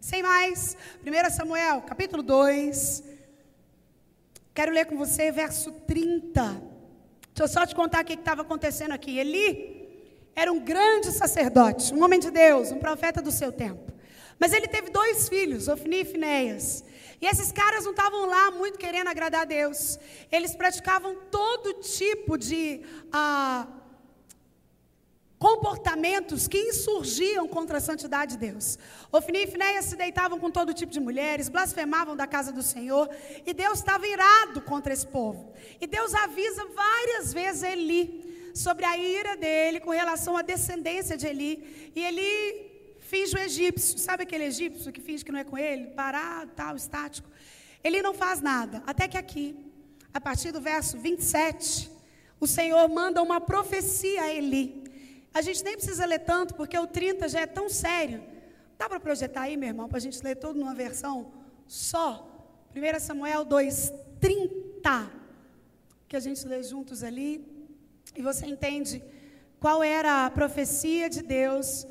Sem mais, 1 Samuel, capítulo 2. Quero ler com você verso 30. Deixa eu só te contar o que estava acontecendo aqui. Eli era um grande sacerdote, um homem de Deus, um profeta do seu tempo. Mas ele teve dois filhos, Ofni e Finéias. E esses caras não estavam lá muito querendo agradar a Deus. Eles praticavam todo tipo de ah, comportamentos que insurgiam contra a santidade de Deus. Ofni e Finéias se deitavam com todo tipo de mulheres, blasfemavam da casa do Senhor, e Deus estava irado contra esse povo. E Deus avisa várias vezes Eli sobre a ira dele com relação à descendência de Eli. E Eli finge o egípcio. Sabe aquele egípcio que finge que não é com ele? Parado, tal, estático. Ele não faz nada. Até que aqui, a partir do verso 27, o Senhor manda uma profecia a Eli. A gente nem precisa ler tanto, porque o 30 já é tão sério. Dá para projetar aí, meu irmão, para a gente ler todo numa versão só? 1 Samuel 2, 30. Que a gente lê juntos ali. E você entende qual era a profecia de Deus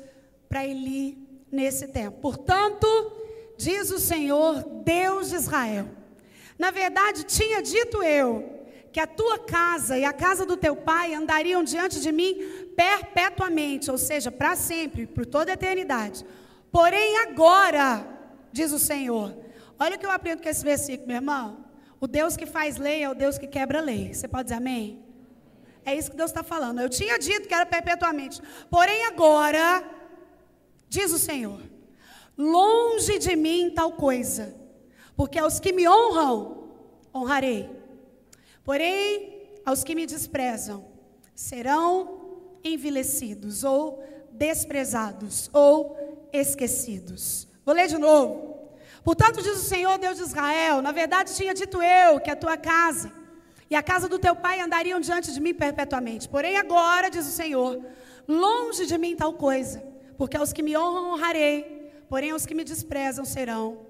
para Eli nesse tempo. Portanto, diz o Senhor, Deus de Israel: Na verdade, tinha dito eu que a tua casa e a casa do teu pai andariam diante de mim perpetuamente, ou seja, para sempre, por toda a eternidade. Porém, agora, diz o Senhor, olha o que eu aprendo com esse versículo, meu irmão. O Deus que faz lei é o Deus que quebra lei. Você pode dizer amém? É isso que Deus está falando. Eu tinha dito que era perpetuamente. Porém, agora, Diz o Senhor: longe de mim tal coisa, porque aos que me honram, honrarei. Porém, aos que me desprezam, serão envelhecidos, ou desprezados, ou esquecidos. Vou ler de novo. Portanto, diz o Senhor, Deus de Israel: Na verdade, tinha dito eu que a tua casa e a casa do teu pai andariam diante de mim perpetuamente. Porém, agora, diz o Senhor, longe de mim tal coisa porque aos que me honram, honrarei, porém aos que me desprezam serão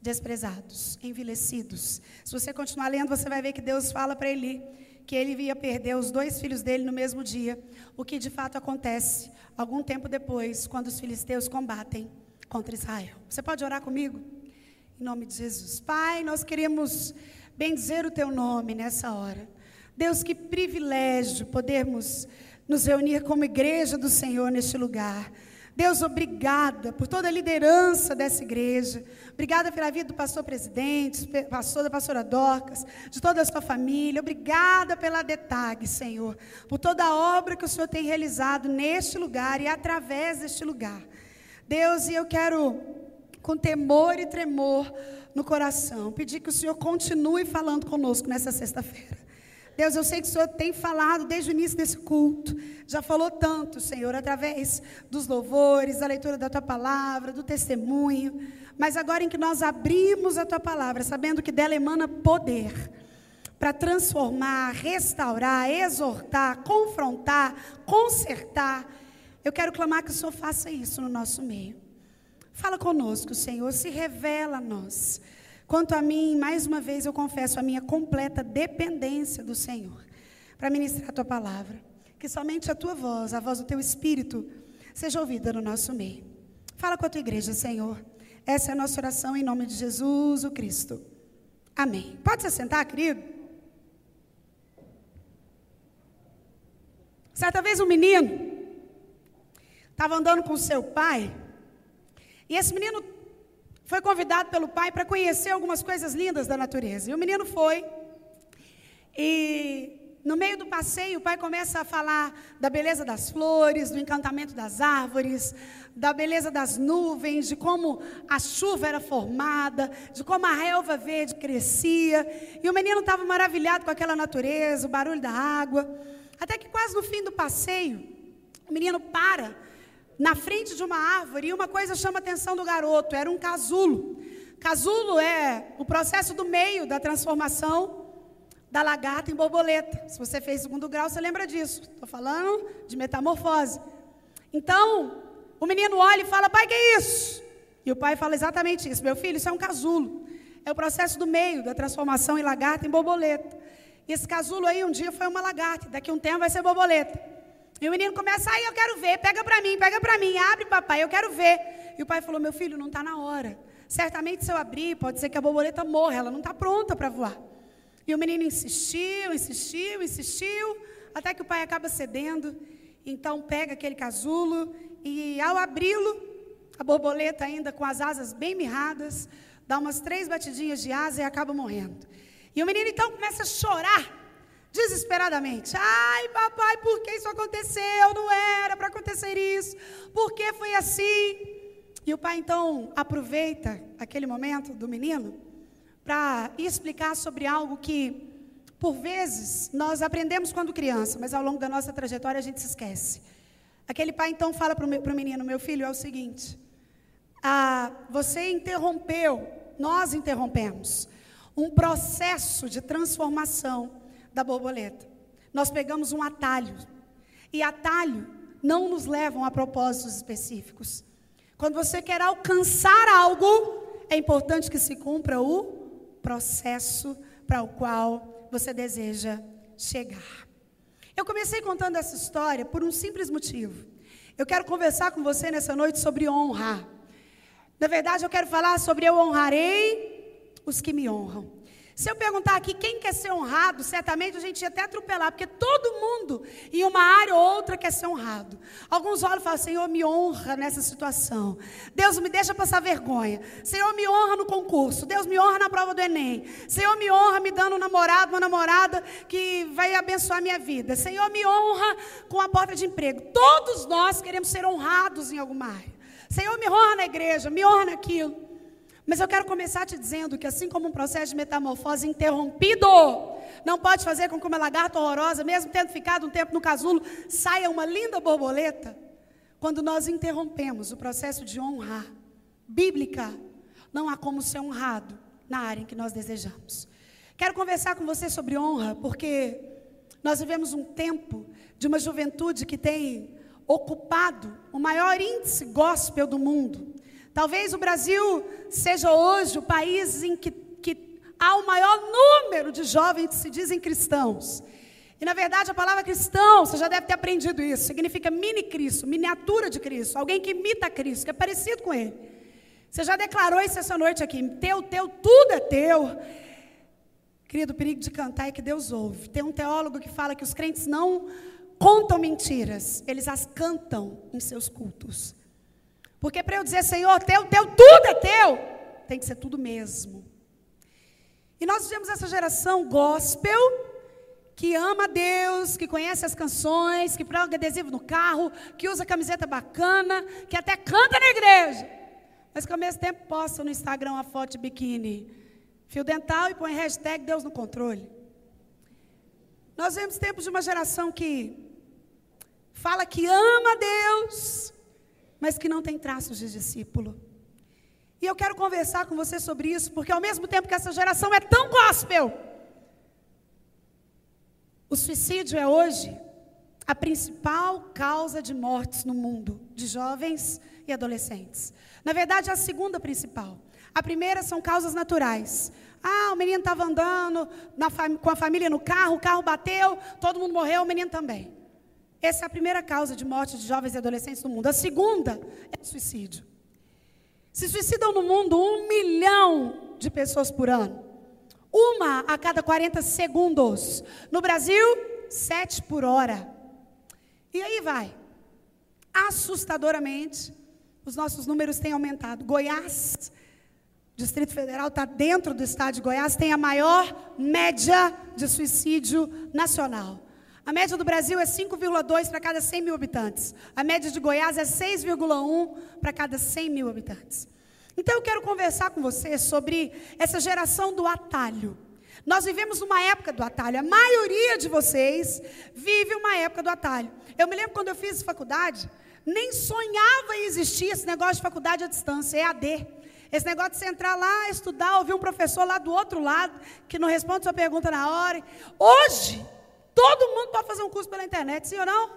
desprezados, envelhecidos. Se você continuar lendo, você vai ver que Deus fala para Eli que ele ia perder os dois filhos dele no mesmo dia, o que de fato acontece algum tempo depois, quando os filisteus combatem contra Israel. Você pode orar comigo? Em nome de Jesus. Pai, nós queremos bendizer o teu nome nessa hora. Deus, que privilégio podermos nos reunir como igreja do Senhor neste lugar. Deus, obrigada por toda a liderança dessa igreja. Obrigada pela vida do pastor presidente, pastor da pastora Dorcas, de toda a sua família. Obrigada pela DETAG, Senhor, por toda a obra que o Senhor tem realizado neste lugar e através deste lugar. Deus, e eu quero, com temor e tremor no coração, pedir que o Senhor continue falando conosco nessa sexta-feira. Deus, eu sei que o Senhor tem falado desde o início desse culto. Já falou tanto, Senhor, através dos louvores, da leitura da tua palavra, do testemunho. Mas agora em que nós abrimos a tua palavra, sabendo que dela emana poder para transformar, restaurar, exortar, confrontar, consertar, eu quero clamar que o Senhor faça isso no nosso meio. Fala conosco, Senhor, se revela a nós. Quanto a mim, mais uma vez eu confesso a minha completa dependência do Senhor para ministrar a tua palavra. Que somente a tua voz, a voz do teu espírito, seja ouvida no nosso meio. Fala com a tua igreja, Senhor. Essa é a nossa oração em nome de Jesus, o Cristo. Amém. Pode se sentar, querido? Certa vez um menino estava andando com seu pai, e esse menino foi convidado pelo pai para conhecer algumas coisas lindas da natureza. E o menino foi. E no meio do passeio, o pai começa a falar da beleza das flores, do encantamento das árvores, da beleza das nuvens, de como a chuva era formada, de como a relva verde crescia. E o menino estava maravilhado com aquela natureza, o barulho da água. Até que quase no fim do passeio, o menino para na frente de uma árvore e uma coisa chama a atenção do garoto, era um casulo. Casulo é o processo do meio da transformação da lagarta em borboleta. Se você fez segundo grau, você lembra disso. Estou falando de metamorfose. Então, o menino olha e fala: Pai, que é isso? E o pai fala exatamente isso: Meu filho, isso é um casulo. É o processo do meio da transformação em lagarta em borboleta. E esse casulo aí um dia foi uma lagarta, daqui a um tempo vai ser borboleta. E o menino começa, aí eu quero ver, pega para mim, pega para mim, abre papai, eu quero ver. E o pai falou: Meu filho, não está na hora. Certamente, se eu abrir, pode ser que a borboleta morra, ela não está pronta para voar. E o menino insistiu, insistiu, insistiu, até que o pai acaba cedendo. Então, pega aquele casulo e, ao abri-lo, a borboleta, ainda com as asas bem mirradas, dá umas três batidinhas de asa e acaba morrendo. E o menino então começa a chorar desesperadamente. Ai, papai, por que isso aconteceu? Não era para acontecer isso. Por que foi assim? E o pai então aproveita aquele momento do menino para explicar sobre algo que, por vezes, nós aprendemos quando criança, mas ao longo da nossa trajetória a gente se esquece. Aquele pai então fala para o menino: Meu filho, é o seguinte. Ah, você interrompeu, nós interrompemos, um processo de transformação da borboleta. Nós pegamos um atalho. E atalho não nos levam a propósitos específicos. Quando você quer alcançar algo, é importante que se cumpra o processo para o qual você deseja chegar. Eu comecei contando essa história por um simples motivo. Eu quero conversar com você nessa noite sobre honra. Na verdade, eu quero falar sobre eu honrarei os que me honram. Se eu perguntar aqui quem quer ser honrado, certamente a gente ia até atropelar, porque todo mundo, em uma área ou outra, quer ser honrado. Alguns olham e falam: Senhor, me honra nessa situação. Deus me deixa passar vergonha. Senhor, me honra no concurso. Deus me honra na prova do Enem. Senhor, me honra me dando um namorado, uma namorada que vai abençoar minha vida. Senhor, me honra com a porta de emprego. Todos nós queremos ser honrados em alguma área. Senhor, me honra na igreja, me honra naquilo. Mas eu quero começar te dizendo que, assim como um processo de metamorfose interrompido não pode fazer com que uma lagarta horrorosa, mesmo tendo ficado um tempo no casulo, saia uma linda borboleta, quando nós interrompemos o processo de honrar bíblica, não há como ser honrado na área em que nós desejamos. Quero conversar com você sobre honra, porque nós vivemos um tempo de uma juventude que tem ocupado o maior índice gospel do mundo. Talvez o Brasil seja hoje o país em que, que há o maior número de jovens que se dizem cristãos. E na verdade a palavra cristão, você já deve ter aprendido isso, significa mini Cristo, miniatura de Cristo, alguém que imita Cristo, que é parecido com Ele. Você já declarou isso essa noite aqui, teu, teu, tudo é teu. Querido, o perigo de cantar é que Deus ouve. Tem um teólogo que fala que os crentes não contam mentiras, eles as cantam em seus cultos. Porque para eu dizer, Senhor, teu, teu, tudo é teu, tem que ser tudo mesmo. E nós vivemos essa geração gospel, que ama Deus, que conhece as canções, que proga adesivo no carro, que usa camiseta bacana, que até canta na igreja, mas que ao mesmo tempo posta no Instagram uma foto de biquíni, fio dental e põe hashtag Deus no controle. Nós vemos tempos de uma geração que fala que ama Deus, mas que não tem traços de discípulo. E eu quero conversar com você sobre isso, porque ao mesmo tempo que essa geração é tão gospel, o suicídio é hoje a principal causa de mortes no mundo, de jovens e adolescentes. Na verdade, é a segunda principal. A primeira são causas naturais. Ah, o menino estava andando com a família no carro, o carro bateu, todo mundo morreu, o menino também. Essa é a primeira causa de morte de jovens e adolescentes no mundo. A segunda é o suicídio. Se suicidam no mundo um milhão de pessoas por ano. Uma a cada 40 segundos. No Brasil, sete por hora. E aí vai. Assustadoramente, os nossos números têm aumentado. Goiás, Distrito Federal, está dentro do estado de Goiás, tem a maior média de suicídio nacional. A média do Brasil é 5,2 para cada 100 mil habitantes. A média de Goiás é 6,1 para cada 100 mil habitantes. Então eu quero conversar com você sobre essa geração do atalho. Nós vivemos uma época do atalho. A maioria de vocês vive uma época do atalho. Eu me lembro quando eu fiz faculdade, nem sonhava em existir esse negócio de faculdade à distância, EAD. Esse negócio de você entrar lá, estudar, ouvir um professor lá do outro lado, que não responde sua pergunta na hora. Hoje, Todo mundo pode fazer um curso pela internet, sim ou não?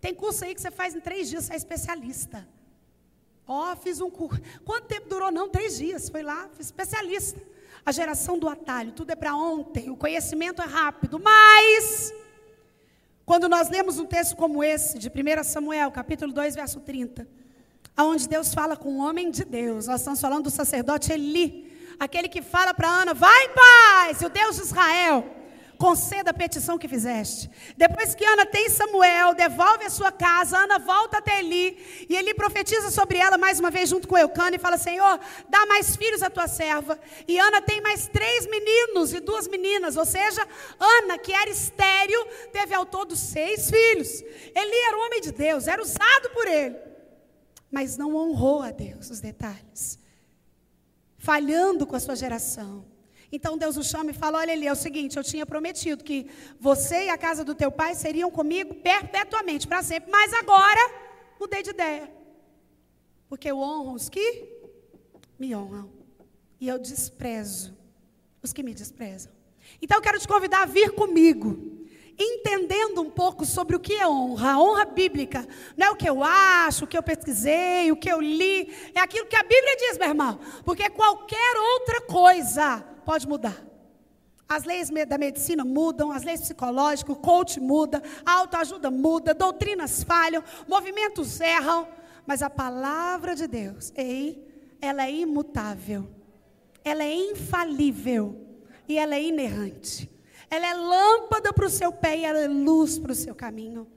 Tem curso aí que você faz em três dias, você é especialista. Ó, oh, fiz um curso. Quanto tempo durou? Não, três dias. Foi lá, fiz especialista. A geração do atalho, tudo é para ontem, o conhecimento é rápido, mas quando nós lemos um texto como esse, de 1 Samuel, capítulo 2, verso 30, Aonde Deus fala com o homem de Deus. Nós estamos falando do sacerdote Eli, aquele que fala para Ana: "Vai em paz, o Deus de Israel" conceda a petição que fizeste. Depois que Ana tem Samuel, devolve a sua casa, Ana volta até Eli, e Eli profetiza sobre ela mais uma vez junto com Eucana e fala: Senhor, dá mais filhos à tua serva. E Ana tem mais três meninos e duas meninas, ou seja, Ana, que era estéril, teve ao todo seis filhos. Eli era um homem de Deus, era usado por ele, mas não honrou a Deus, os detalhes, falhando com a sua geração. Então Deus o chama e fala: Olha, ali, é o seguinte, eu tinha prometido que você e a casa do teu pai seriam comigo perpetuamente, para sempre, mas agora mudei de ideia. Porque eu honro os que me honram, e eu desprezo os que me desprezam. Então eu quero te convidar a vir comigo entendendo um pouco sobre o que é honra, a honra bíblica. Não é o que eu acho, o que eu pesquisei, o que eu li, é aquilo que a Bíblia diz, meu irmão. Porque qualquer outra coisa pode mudar. As leis da medicina mudam, as leis psicológicas, o coach muda, a autoajuda muda, doutrinas falham, movimentos erram, mas a palavra de Deus, ei, ela é imutável, ela é infalível e ela é inerrante. Ela é lâmpada para o seu pé e ela é luz para o seu caminho.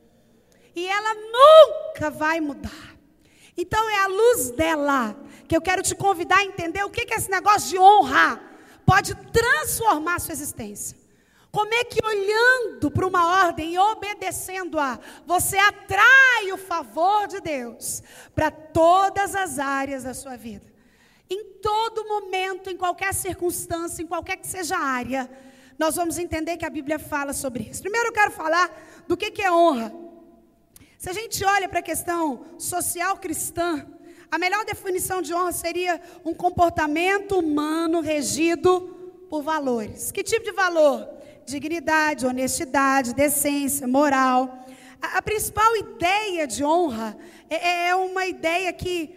E ela nunca vai mudar. Então é a luz dela que eu quero te convidar a entender o que é esse negócio de honra pode transformar sua existência. Como é que olhando para uma ordem e obedecendo-a, você atrai o favor de Deus para todas as áreas da sua vida? Em todo momento, em qualquer circunstância, em qualquer que seja a área, nós vamos entender que a Bíblia fala sobre isso. Primeiro eu quero falar do que, que é honra. Se a gente olha para a questão social cristã, a melhor definição de honra seria um comportamento humano regido por valores. Que tipo de valor? Dignidade, honestidade, decência, moral. A, a principal ideia de honra é, é uma ideia que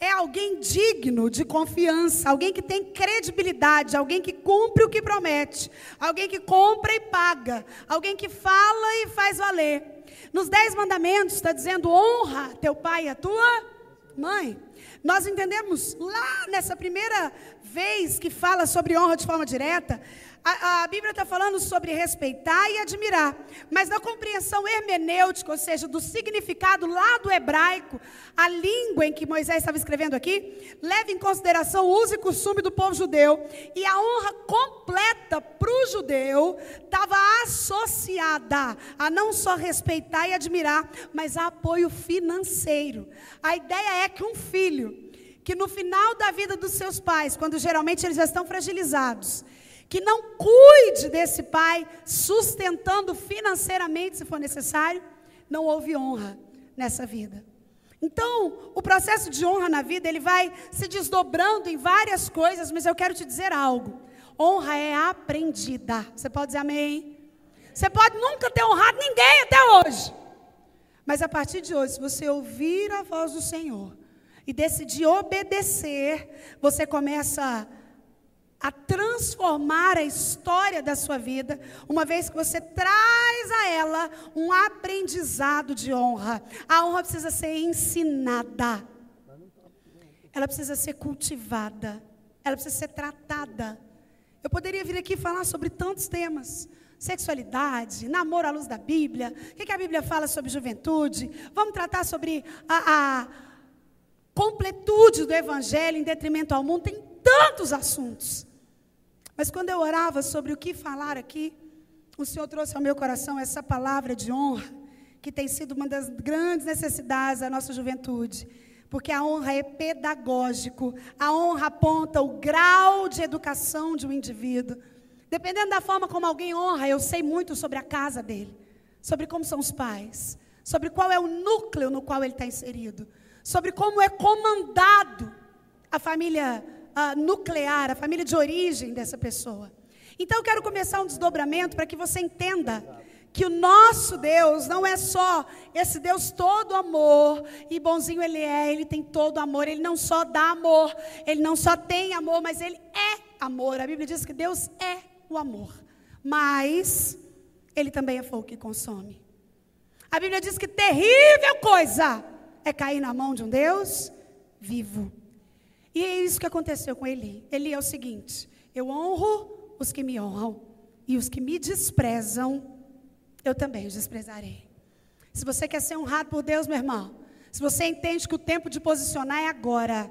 é alguém digno de confiança, alguém que tem credibilidade, alguém que cumpre o que promete, alguém que compra e paga, alguém que fala e faz valer. Nos Dez Mandamentos está dizendo: honra teu pai e a tua mãe. Nós entendemos lá nessa primeira vez que fala sobre honra de forma direta, a, a Bíblia está falando sobre respeitar e admirar, mas na compreensão hermenêutica, ou seja, do significado lá do hebraico, a língua em que Moisés estava escrevendo aqui, leva em consideração o uso e costume do povo judeu, e a honra completa para o judeu estava associada a não só respeitar e admirar, mas a apoio financeiro. A ideia é que um filho que no final da vida dos seus pais, quando geralmente eles já estão fragilizados, que não cuide desse pai, sustentando financeiramente, se for necessário, não houve honra nessa vida. Então, o processo de honra na vida, ele vai se desdobrando em várias coisas, mas eu quero te dizer algo. Honra é aprendida. Você pode dizer amém? Você pode nunca ter honrado ninguém até hoje. Mas a partir de hoje, se você ouvir a voz do Senhor e decidir obedecer, você começa a a transformar a história da sua vida, uma vez que você traz a ela um aprendizado de honra. A honra precisa ser ensinada, ela precisa ser cultivada, ela precisa ser tratada. Eu poderia vir aqui falar sobre tantos temas. Sexualidade, namoro à luz da Bíblia, o que, a Bíblia fala sobre juventude? Vamos tratar sobre a, a completude do Evangelho em detrimento ao mundo. Tem tantos assuntos. Mas quando eu orava sobre o que falar aqui, o Senhor trouxe ao meu coração essa palavra de honra, que tem sido uma das grandes necessidades da nossa juventude. Porque a honra é pedagógico, a honra aponta o grau de educação de um indivíduo. Dependendo da forma como alguém honra, eu sei muito sobre a casa dele, sobre como são os pais, sobre qual é o núcleo no qual ele está inserido, sobre como é comandado a família uh, nuclear, a família de origem dessa pessoa. Então eu quero começar um desdobramento para que você entenda que o nosso Deus não é só esse Deus todo amor, e bonzinho ele é, ele tem todo amor, ele não só dá amor, ele não só tem amor, mas ele é amor. A Bíblia diz que Deus é o amor, mas ele também é fogo que consome. A Bíblia diz que terrível coisa é cair na mão de um Deus vivo. E é isso que aconteceu com Eli. Eli é o seguinte: eu honro os que me honram, e os que me desprezam, eu também os desprezarei. Se você quer ser honrado por Deus, meu irmão, se você entende que o tempo de posicionar é agora,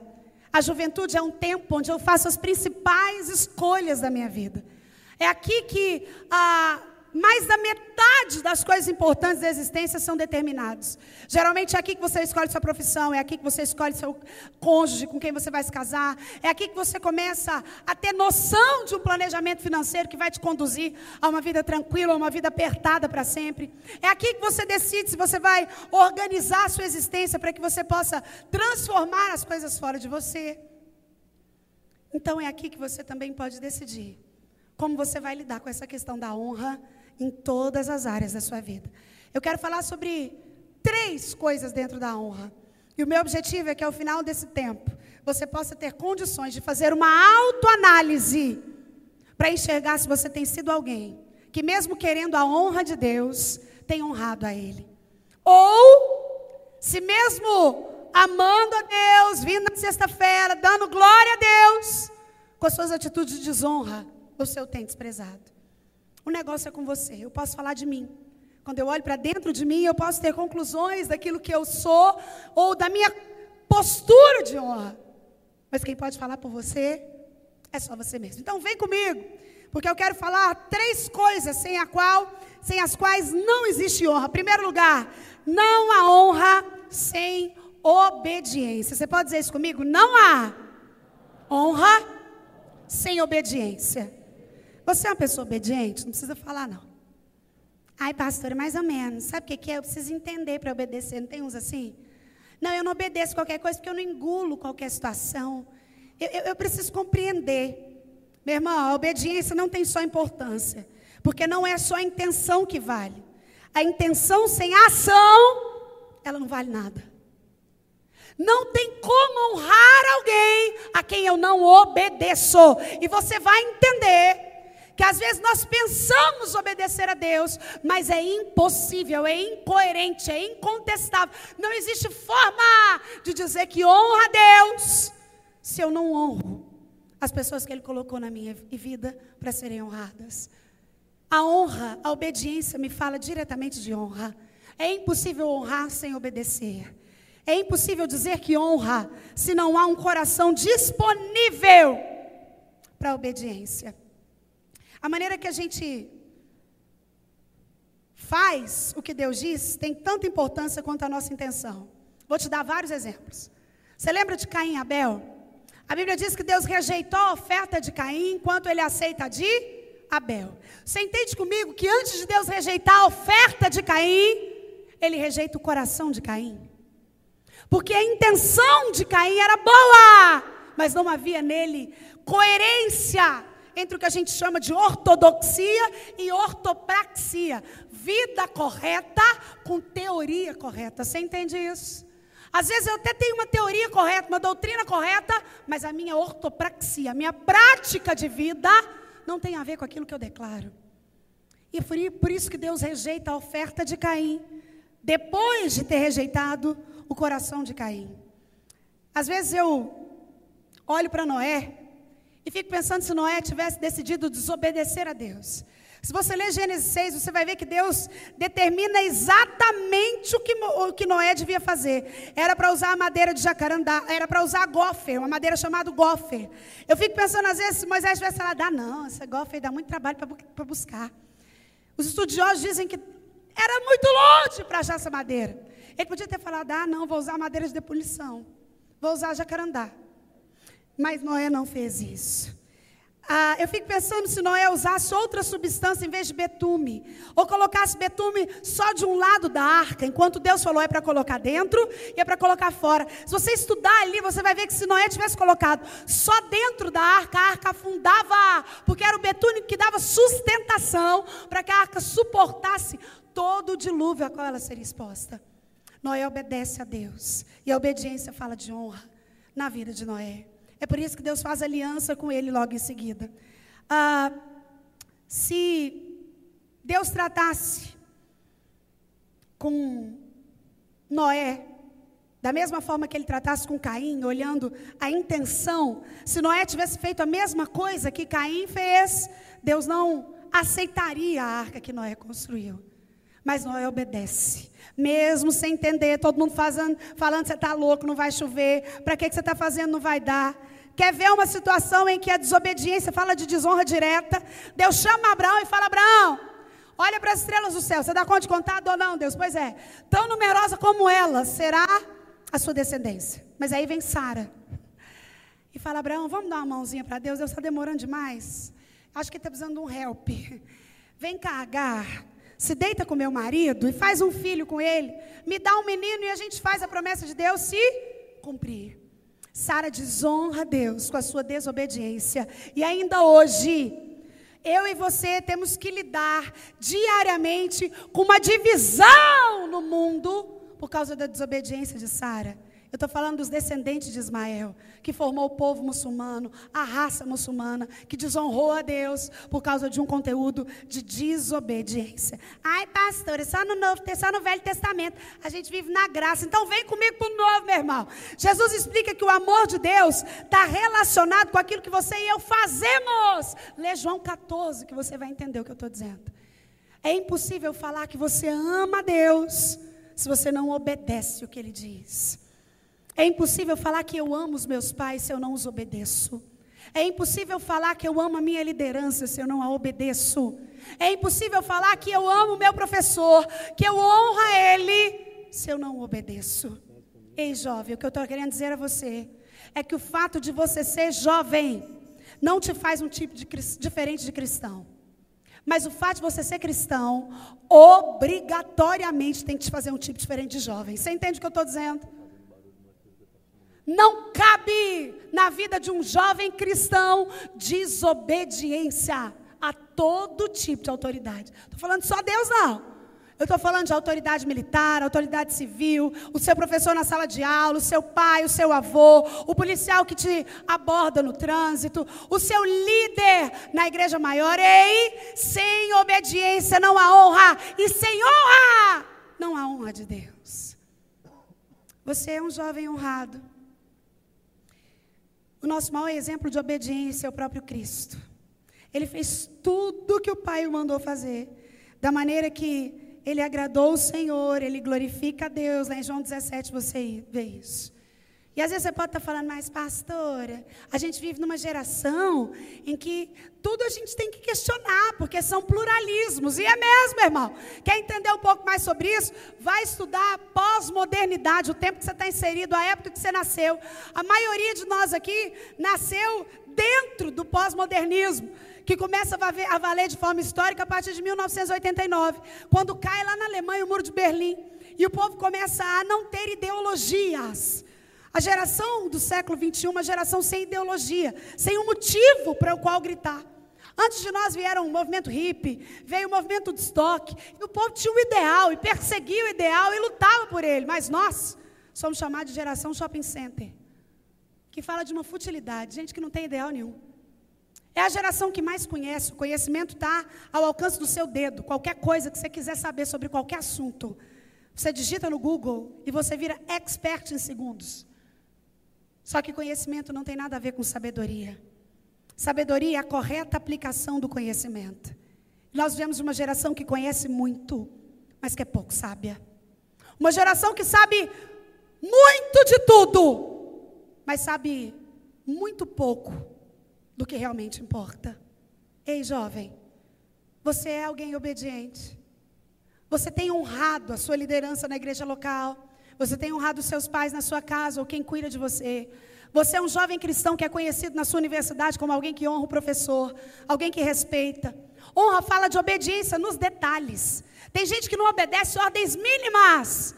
a juventude é um tempo onde eu faço as principais escolhas da minha vida. É aqui que a mais da metade das coisas importantes da existência são determinados. Geralmente é aqui que você escolhe sua profissão, é aqui que você escolhe seu cônjuge, com quem você vai se casar, é aqui que você começa a ter noção de um planejamento financeiro que vai te conduzir a uma vida tranquila, a uma vida apertada para sempre. É aqui que você decide se você vai organizar a sua existência para que você possa transformar as coisas fora de você. Então é aqui que você também pode decidir como você vai lidar com essa questão da honra em todas as áreas da sua vida. Eu quero falar sobre três coisas dentro da honra. E o meu objetivo é que ao final desse tempo, você possa ter condições de fazer uma autoanálise para enxergar se você tem sido alguém que, mesmo querendo a honra de Deus, tem honrado a Ele. Ou, se mesmo amando a Deus, vindo na sexta-feira, dando glória a Deus, com as suas atitudes de desonra, o tem desprezado. O negócio é com você. Eu posso falar de mim. Quando eu olho para dentro de mim, eu posso ter conclusões daquilo que eu sou ou da minha postura de honra. Mas quem pode falar por você é só você mesmo. Então vem comigo, porque eu quero falar três coisas sem a qual, sem as quais não existe honra. Primeiro lugar, não há honra sem obediência. Você pode dizer isso comigo? Não há honra sem obediência. Você é uma pessoa obediente? Não precisa falar, não. Ai, pastor, mais ou menos. Sabe o que, é? Eu preciso entender para obedecer. Não tem uns assim? Não, eu não obedeço qualquer coisa porque eu não engulo qualquer situação. Eu, eu, eu preciso compreender. Meu irmão, a obediência não tem só importância. Porque não é só a intenção que vale. A intenção sem ação, ela não vale nada. Não tem como honrar alguém a quem eu não obedeço. E você vai entender que às vezes nós pensamos obedecer a Deus, mas é impossível, é incoerente, é incontestável. Não existe forma de dizer que honra a Deus se eu não honro as pessoas que Ele colocou na minha vida para serem honradas. A honra, a obediência me fala diretamente de honra. É impossível honrar sem obedecer. É impossível dizer que honra se não há um coração disponível para a obediência. A maneira que a gente faz o que Deus diz tem tanta importância quanto a nossa intenção. Vou te dar vários exemplos. Você lembra de Caim e Abel? A Bíblia diz que Deus rejeitou a oferta de Caim enquanto ele aceita a de Abel. Você entende comigo que antes de Deus rejeitar a oferta de Caim, ele rejeita o coração de Caim? Porque a intenção de Caim era boa, mas não havia nele coerência entre o que a gente chama de ortodoxia e ortopraxia. Vida correta com teoria correta. Você entende isso? Às vezes eu até tenho uma teoria correta, uma doutrina correta, mas a minha ortopraxia, a minha prática de vida não tem a ver com aquilo que eu declaro. E por isso que Deus rejeita a oferta de Caim, depois de ter rejeitado o coração de Caim. Às vezes eu olho para Noé e fico pensando se Noé tivesse decidido desobedecer a Deus. Se você ler Gênesis 6, você vai ver que Deus determina exatamente o que, o que Noé devia fazer. Era para usar a madeira de jacarandá, era para usar gofer, uma madeira chamada gofer. Eu fico pensando, às vezes, se Moisés tivesse falado, ah, não, essa gofer dá muito trabalho para buscar. Os estudiosos dizem que era muito longe para achar essa madeira. Ele podia ter falado, ah, não, vou usar madeira de depolição, vou usar jacarandá. Mas Noé não fez isso. Ah, eu fico pensando se Noé usasse outra substância em vez de betume, ou colocasse betume só de um lado da arca, enquanto Deus falou é para colocar dentro e é para colocar fora. Se você estudar ali, você vai ver que se Noé tivesse colocado só dentro da arca, a arca afundava, porque era o betume que dava sustentação para que a arca suportasse todo o dilúvio a qual ela seria exposta. Noé obedece a Deus, e a obediência fala de honra na vida de Noé. É por isso que Deus faz aliança com ele logo em seguida. Ah, se Deus tratasse com Noé Da mesma forma que ele tratasse com Caim, olhando a intenção, se Noé tivesse feito a mesma coisa que Caim fez, Deus não aceitaria a arca que Noé construiu. Mas Noé obedece. Mesmo sem entender, todo mundo fazendo, falando você está louco, não vai chover, para que, que você está fazendo, não vai dar. Quer ver uma situação em que a desobediência fala de desonra direta? Deus chama Abraão e fala: Abraão, olha para as estrelas do céu, você dá conta de contar ou não, Deus? Pois é, tão numerosa como ela será a sua descendência. Mas aí vem Sara e fala: Abraão, vamos dar uma mãozinha para Deus, Deus está demorando demais. Acho que está precisando de um help. Vem cá, Agar se deita com meu marido e faz um filho com ele, me dá um menino e a gente faz a promessa de Deus se cumprir. Sara desonra Deus com a sua desobediência. E ainda hoje, eu e você temos que lidar diariamente com uma divisão no mundo por causa da desobediência de Sara. Eu estou falando dos descendentes de Ismael, que formou o povo muçulmano, a raça muçulmana, que desonrou a Deus por causa de um conteúdo de desobediência. Ai, pastor, é só no, Novo, só no Velho Testamento. A gente vive na graça. Então vem comigo para o Novo, meu irmão. Jesus explica que o amor de Deus está relacionado com aquilo que você e eu fazemos. Lê João 14, que você vai entender o que eu estou dizendo. É impossível falar que você ama Deus se você não obedece o que ele diz. É impossível falar que eu amo os meus pais se eu não os obedeço. É impossível falar que eu amo a minha liderança se eu não a obedeço. É impossível falar que eu amo o meu professor, que eu honro a ele, se eu não obedeço. Ei, jovem, o que eu estou querendo dizer a você é que o fato de você ser jovem não te faz um tipo de, diferente de cristão. Mas o fato de você ser cristão, obrigatoriamente tem que te fazer um tipo diferente de jovem. Você entende o que eu estou dizendo? Não cabe na vida de um jovem cristão desobediência a todo tipo de autoridade. Estou falando só Deus, não. Eu estou falando de autoridade militar, autoridade civil, o seu professor na sala de aula, o seu pai, o seu avô, o policial que te aborda no trânsito, o seu líder na igreja maior. Ei, sem obediência não há honra, e sem honra não há honra de Deus. Você é um jovem honrado. O nosso maior exemplo de obediência é o próprio Cristo. Ele fez tudo o que o Pai o mandou fazer, da maneira que ele agradou o Senhor, ele glorifica a Deus. Lá em João 17 você vê isso. E às vezes você pode estar falando, mas pastora, a gente vive numa geração em que tudo a gente tem que questionar, porque são pluralismos. E é mesmo, irmão. Quer entender um pouco mais sobre isso? Vai estudar pós-modernidade, o tempo que você está inserido, a época que você nasceu. A maioria de nós aqui nasceu dentro do pós-modernismo que começa a valer de forma histórica a partir de 1989, quando cai lá na Alemanha o Muro de Berlim e o povo começa a não ter ideologias. A geração do século 21, uma geração sem ideologia, sem um motivo para o qual gritar. Antes de nós vieram o movimento hippie, veio o movimento de estoque, e o povo tinha um ideal, e perseguia o ideal, e lutava por ele. Mas nós somos chamados de geração shopping center, que fala de uma futilidade, gente que não tem ideal nenhum. É a geração que mais conhece, o conhecimento está ao alcance do seu dedo. Qualquer coisa que você quiser saber sobre qualquer assunto, você digita no Google e você vira expert em segundos. Só que conhecimento não tem nada a ver com sabedoria. Sabedoria é a correta aplicação do conhecimento. Nós vemos uma geração que conhece muito, mas que é pouco sábia. Uma geração que sabe muito de tudo, mas sabe muito pouco do que realmente importa. Ei, jovem, você é alguém obediente. Você tem honrado a sua liderança na igreja local. Você tem honrado seus pais na sua casa ou quem cuida de você. Você é um jovem cristão que é conhecido na sua universidade como alguém que honra o professor, alguém que respeita. Honra fala de obediência nos detalhes. Tem gente que não obedece ordens mínimas.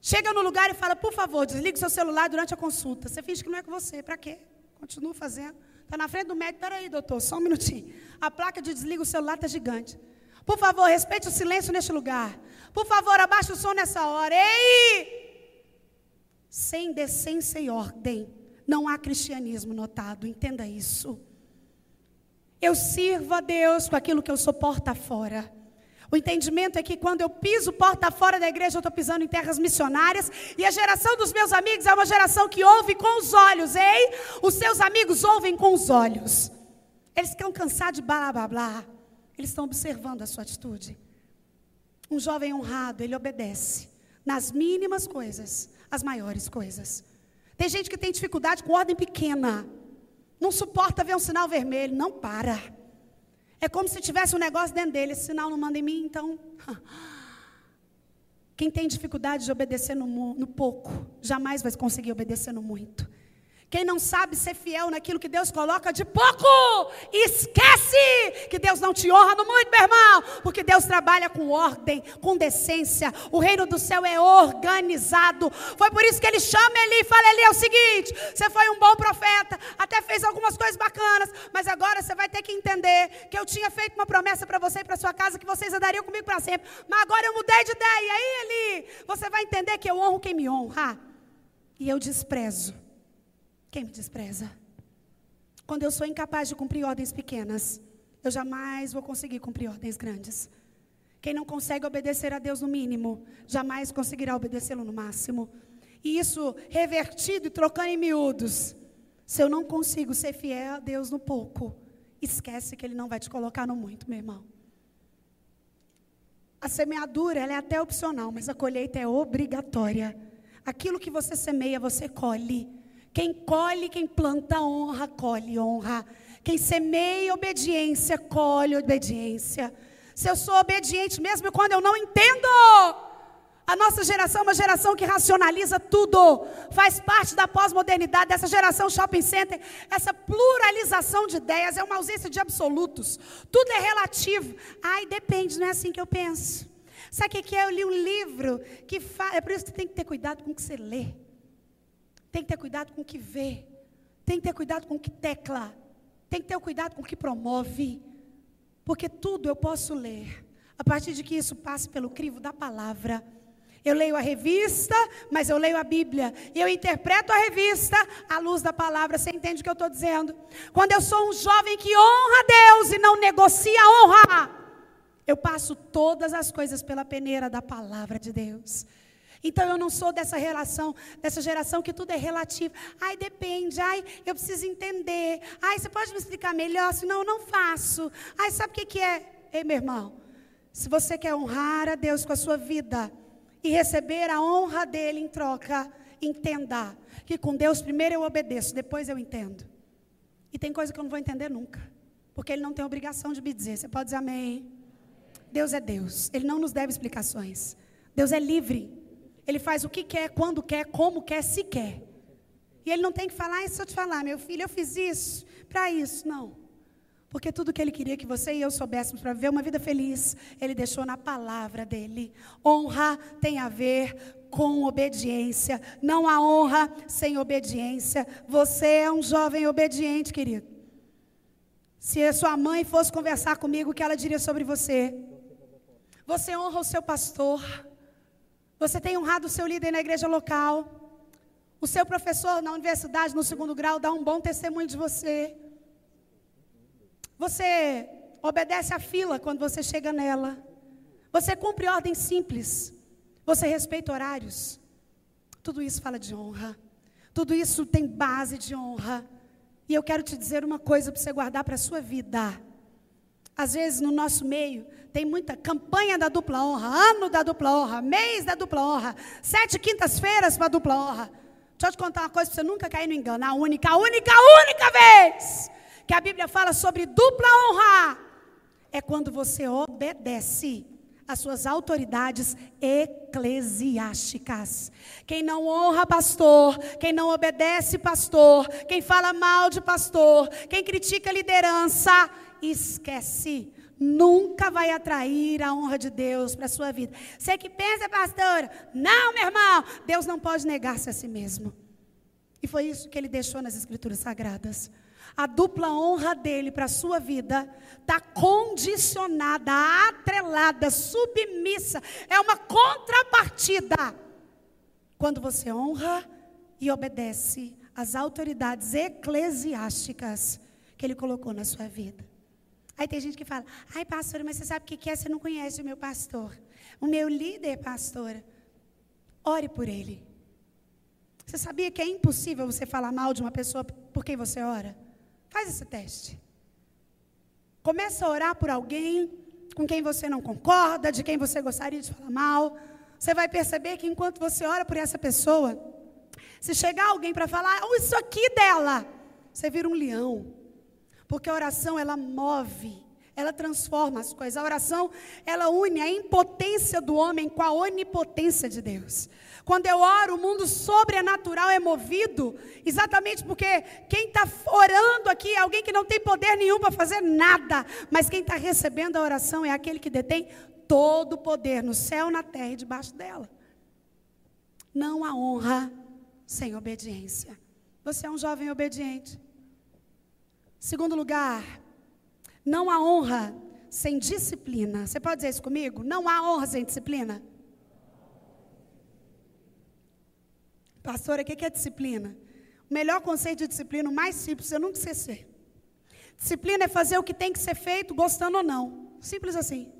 Chega no lugar e fala, por favor, desligue seu celular durante a consulta. Você finge que não é com você. Para quê? Continua fazendo. Está na frente do médico. Peraí, doutor, só um minutinho. A placa de desliga o celular está gigante. Por favor, respeite o silêncio neste lugar. Por favor, abaixe o som nessa hora. Ei! Sem decência e ordem, não há cristianismo notado. Entenda isso. Eu sirvo a Deus com aquilo que eu sou porta fora. O entendimento é que quando eu piso porta fora da igreja, eu estou pisando em terras missionárias. E a geração dos meus amigos é uma geração que ouve com os olhos, ei? Os seus amigos ouvem com os olhos. Eles ficam cansados de blá blá blá. Eles estão observando a sua atitude. Um jovem honrado, ele obedece nas mínimas coisas, as maiores coisas. Tem gente que tem dificuldade com ordem pequena. Não suporta ver um sinal vermelho, não para. É como se tivesse um negócio dentro dele, esse sinal não manda em mim, então. Quem tem dificuldade de obedecer no, no pouco, jamais vai conseguir obedecer no muito. Quem não sabe ser fiel naquilo que Deus coloca de pouco, esquece que Deus não te honra no muito, meu irmão, porque Deus trabalha com ordem, com decência. O reino do céu é organizado. Foi por isso que ele chama Eli e fala: Eli, é o seguinte: você foi um bom profeta, até fez algumas coisas bacanas, mas agora você vai ter que entender que eu tinha feito uma promessa para você e para sua casa que vocês andariam comigo para sempre. Mas agora eu mudei de ideia. E aí, Eli, você vai entender que eu honro quem me honra e eu desprezo quem me despreza? Quando eu sou incapaz de cumprir ordens pequenas, eu jamais vou conseguir cumprir ordens grandes. Quem não consegue obedecer a Deus no mínimo, jamais conseguirá obedecê-lo no máximo. E isso revertido e trocando em miúdos. Se eu não consigo ser fiel a Deus no pouco, esquece que Ele não vai te colocar no muito, meu irmão. A semeadura é até opcional, mas a colheita é obrigatória. Aquilo que você semeia, você colhe. Quem colhe, quem planta honra, colhe honra. Quem semeia obediência, colhe obediência. Se eu sou obediente mesmo quando eu não entendo, a nossa geração é uma geração que racionaliza tudo. Faz parte da pós-modernidade, dessa geração shopping center. Essa pluralização de ideias é uma ausência de absolutos. Tudo é relativo. Ai, depende, não é assim que eu penso. Sabe o que é? Eu li um livro que fala. É por isso que tem que ter cuidado com o que você lê. Tem que ter cuidado com o que vê. Tem que ter cuidado com o que tecla. Tem que ter cuidado com o que promove. Porque tudo eu posso ler. A partir de que isso passe pelo crivo da palavra. Eu leio a revista, mas eu leio a Bíblia. E eu interpreto a revista à luz da palavra. Você entende o que eu estou dizendo? Quando eu sou um jovem que honra Deus e não negocia a honra, eu passo todas as coisas pela peneira da palavra de Deus. Então eu não sou dessa relação, dessa geração que tudo é relativo. Ai, depende. Ai, eu preciso entender. Ai, você pode me explicar melhor? Senão eu não faço. Ai, sabe o que, que é? Ei, meu irmão, se você quer honrar a Deus com a sua vida e receber a honra dele em troca, entenda que com Deus primeiro eu obedeço, depois eu entendo. E tem coisa que eu não vou entender nunca, porque ele não tem obrigação de me dizer. Você pode dizer amém? Deus é Deus, ele não nos deve explicações. Deus é livre. Ele faz o que quer, quando quer, como quer, se quer. E ele não tem que falar, ah, se eu te falar, meu filho, eu fiz isso, para isso. Não. Porque tudo que ele queria que você e eu soubéssemos para viver uma vida feliz, ele deixou na palavra dele. Honra tem a ver com obediência. Não há honra sem obediência. Você é um jovem obediente, querido. Se a sua mãe fosse conversar comigo, o que ela diria sobre você? Você honra o seu pastor. Você tem honrado o seu líder na igreja local. O seu professor na universidade, no segundo grau, dá um bom testemunho de você. Você obedece à fila quando você chega nela. Você cumpre ordens simples. Você respeita horários. Tudo isso fala de honra. Tudo isso tem base de honra. E eu quero te dizer uma coisa para você guardar para a sua vida. Às vezes no nosso meio tem muita campanha da dupla honra, ano da dupla honra, mês da dupla honra, sete quintas-feiras para a dupla honra. Deixa eu te contar uma coisa para você nunca cair no engano. A única, a única, a única vez que a Bíblia fala sobre dupla honra é quando você obedece às suas autoridades eclesiásticas. Quem não honra pastor, quem não obedece pastor, quem fala mal de pastor, quem critica liderança, esquece nunca vai atrair a honra de Deus para a sua vida. Você que pensa, pastora, não, meu irmão, Deus não pode negar-se a si mesmo. E foi isso que ele deixou nas Escrituras Sagradas. A dupla honra dele para a sua vida está condicionada, atrelada, submissa. É uma contrapartida. Quando você honra e obedece às autoridades eclesiásticas que ele colocou na sua vida. Aí tem gente que fala, ai, pastora, mas você sabe o que é? Você não conhece o meu pastor. O meu líder, pastora. Ore por ele. Você sabia que é impossível você falar mal de uma pessoa por quem você ora? Faz esse teste. Começa a orar por alguém com quem você não concorda, de quem você gostaria de falar mal. Você vai perceber que enquanto você ora por essa pessoa, se chegar alguém para falar, oh, isso aqui dela, você vira um leão. Porque a oração, ela move, ela transforma as coisas. A oração, ela une a impotência do homem com a onipotência de Deus. Quando eu oro, o mundo sobrenatural é movido, exatamente porque quem está orando aqui é alguém que não tem poder nenhum para fazer nada, mas quem está recebendo a oração é aquele que detém todo o poder no céu, na terra e debaixo dela. Não há honra sem obediência. Você é um jovem obediente. Segundo lugar, não há honra sem disciplina. Você pode dizer isso comigo? Não há honra sem disciplina. Pastora, o que é disciplina? O melhor conceito de disciplina, o mais simples, eu nunca esquecer. Disciplina é fazer o que tem que ser feito, gostando ou não. Simples assim.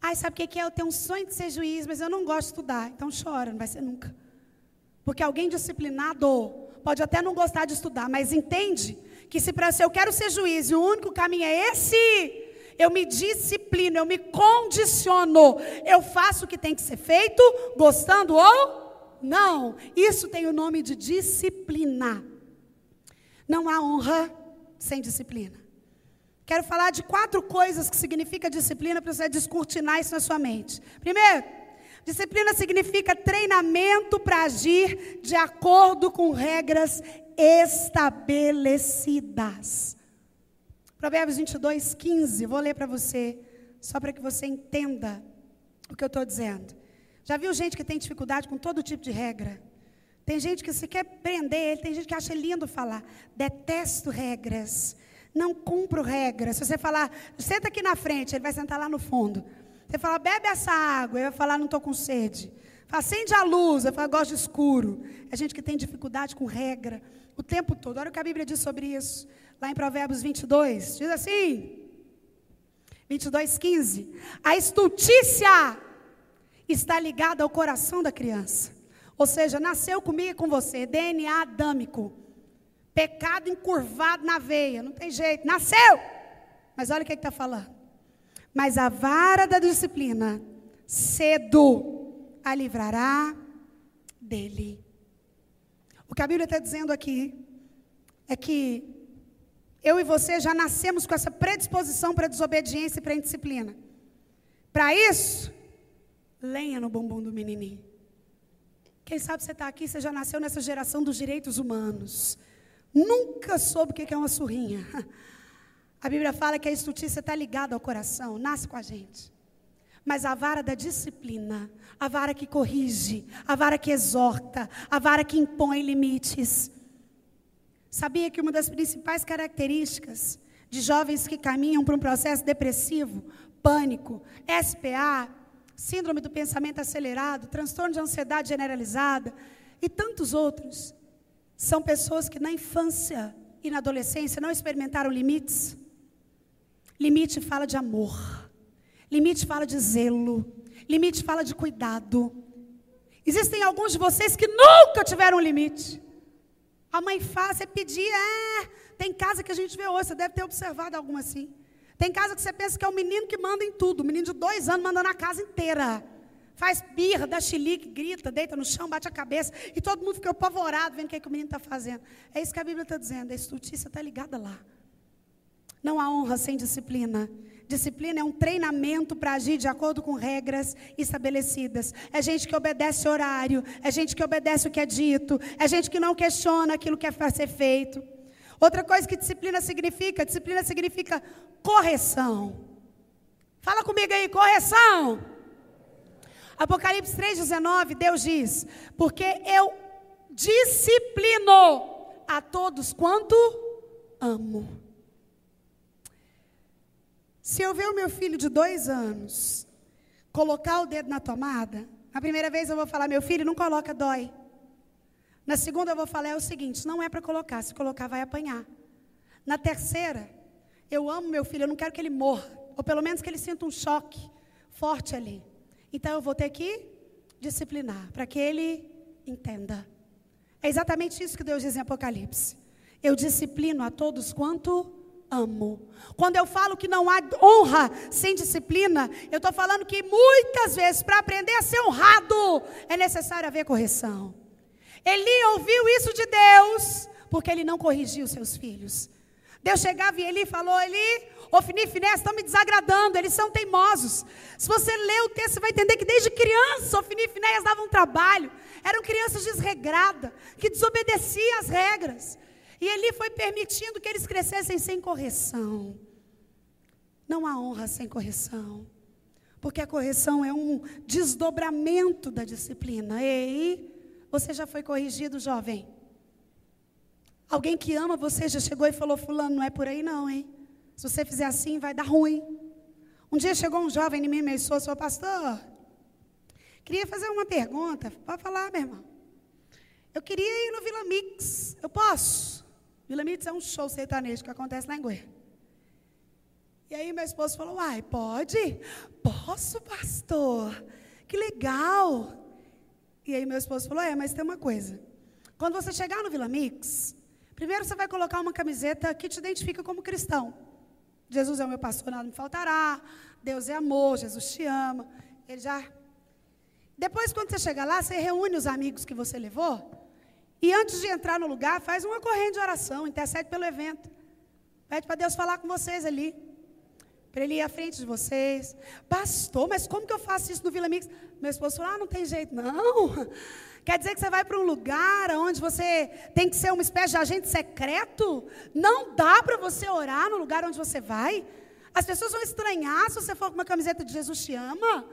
Ai, sabe o que é? Eu tenho um sonho de ser juiz, mas eu não gosto de estudar. Então chora, não vai ser nunca. Porque alguém disciplinado pode até não gostar de estudar, mas entende que se para eu quero ser juiz o único caminho é esse, eu me disciplino, eu me condiciono, eu faço o que tem que ser feito, gostando ou não, isso tem o nome de disciplina. Não há honra sem disciplina. Quero falar de quatro coisas que significa disciplina para você descortinar isso na sua mente. Primeiro, disciplina significa treinamento para agir de acordo com regras estabelecidas. Provérbios 22, 15. Vou ler para você, só para que você entenda o que eu estou dizendo. Já viu gente que tem dificuldade com todo tipo de regra? Tem gente que se quer prender ele, tem gente que acha lindo falar. Detesto regras. Não cumpro regras. Se você falar, senta aqui na frente, ele vai sentar lá no fundo. Você fala, bebe essa água, ele vai falar, não estou com sede. Fala, acende a luz, ele fala, gosto de escuro. É gente que tem dificuldade com regra o tempo todo. Olha o que a Bíblia diz sobre isso. Lá em Provérbios 22, diz assim: 22, 15. A estultícia está ligada ao coração da criança. Ou seja, nasceu comigo e com você, DNA adâmico. Pecado encurvado na veia, não tem jeito, nasceu. Mas olha o que está falando. Mas a vara da disciplina, cedo a livrará dele. Que a Bíblia está dizendo aqui é que eu e você já nascemos com essa predisposição para desobediência e para indisciplina. Para isso, lenha no bumbum do menininho. Quem sabe você está aqui, você já nasceu nessa geração dos direitos humanos. Nunca soube o que é uma surrinha. A Bíblia fala que a estutice está ligada ao coração, nasce com a gente. Mas a vara da disciplina, a vara que corrige, a vara que exorta, a vara que impõe limites. Sabia que uma das principais características de jovens que caminham para um processo depressivo, pânico, SPA, síndrome do pensamento acelerado, transtorno de ansiedade generalizada e tantos outros, são pessoas que na infância e na adolescência não experimentaram limites. Limite fala de amor, limite fala de zelo, limite fala de cuidado. Existem alguns de vocês que nunca tiveram limite. A mãe faz, você pedia, é, tem casa que a gente vê hoje, você deve ter observado alguma assim. Tem casa que você pensa que é o menino que manda em tudo. O menino de dois anos manda na casa inteira. Faz birra, dá chilique, grita, deita no chão, bate a cabeça. E todo mundo fica apavorado vendo o que, é que o menino está fazendo. É isso que a Bíblia está dizendo. A estultícia está ligada lá. Não há honra sem disciplina. Disciplina é um treinamento para agir de acordo com regras estabelecidas. É gente que obedece horário, é gente que obedece o que é dito, é gente que não questiona aquilo que é para ser feito. Outra coisa que disciplina significa, disciplina significa correção. Fala comigo aí, correção. Apocalipse 3,19, Deus diz: Porque eu disciplino a todos quanto amo. Se eu ver o meu filho de dois anos colocar o dedo na tomada, a primeira vez eu vou falar: Meu filho, não coloca, dói. Na segunda eu vou falar é o seguinte: não é para colocar, se colocar vai apanhar. Na terceira, Eu amo meu filho, eu não quero que ele morra. Ou pelo menos que ele sinta um choque forte ali. Então eu vou ter que disciplinar, para que ele entenda. É exatamente isso que Deus diz em Apocalipse. Eu disciplino a todos quanto amo. Quando eu falo que não há honra sem disciplina, eu estou falando que muitas vezes, para aprender a ser honrado, é necessário haver correção. Eli ouviu isso de Deus, porque ele não corrigiu seus filhos. Deus chegava e Eli falou: Eli, Ofni e Finés estão me desagradando, eles são teimosos. Se você ler o texto, você vai entender que desde criança Ofni e Finés davam trabalho. Eram crianças desregradas, que desobedeciam às regras. E Eli foi permitindo que eles crescessem sem correção. Não há honra sem correção. Porque a correção é um desdobramento da disciplina. Ei, você já foi corrigido, jovem? Alguém que ama você já chegou e falou: Fulano, não é por aí não, hein? Se você fizer assim, vai dar ruim. Um dia chegou um jovem em mim, meu esposo, falou: Pastor, queria fazer uma pergunta. Pode falar, meu irmão. Eu queria ir no Vila Mix. Eu posso? Vila Mix é um show sertanejo que acontece lá em Goiânia. E aí meu esposo falou: Uai, pode? Posso, pastor? Que legal. E aí meu esposo falou: É, mas tem uma coisa. Quando você chegar no Vila Mix, primeiro você vai colocar uma camiseta que te identifica como cristão. Jesus é o meu pastor, nada me faltará. Deus é amor, Jesus te ama. Ele já. Depois, quando você chegar lá, você reúne os amigos que você levou e antes de entrar no lugar, faz uma corrente de oração, intercede pelo evento. Pede para Deus falar com vocês ali. Para ele ir à frente de vocês. Pastor, mas como que eu faço isso no Vila Mix? Meu esposo falou: ah, não tem jeito, não. Quer dizer que você vai para um lugar onde você tem que ser uma espécie de agente secreto? Não dá para você orar no lugar onde você vai? As pessoas vão estranhar se você for com uma camiseta de Jesus te ama.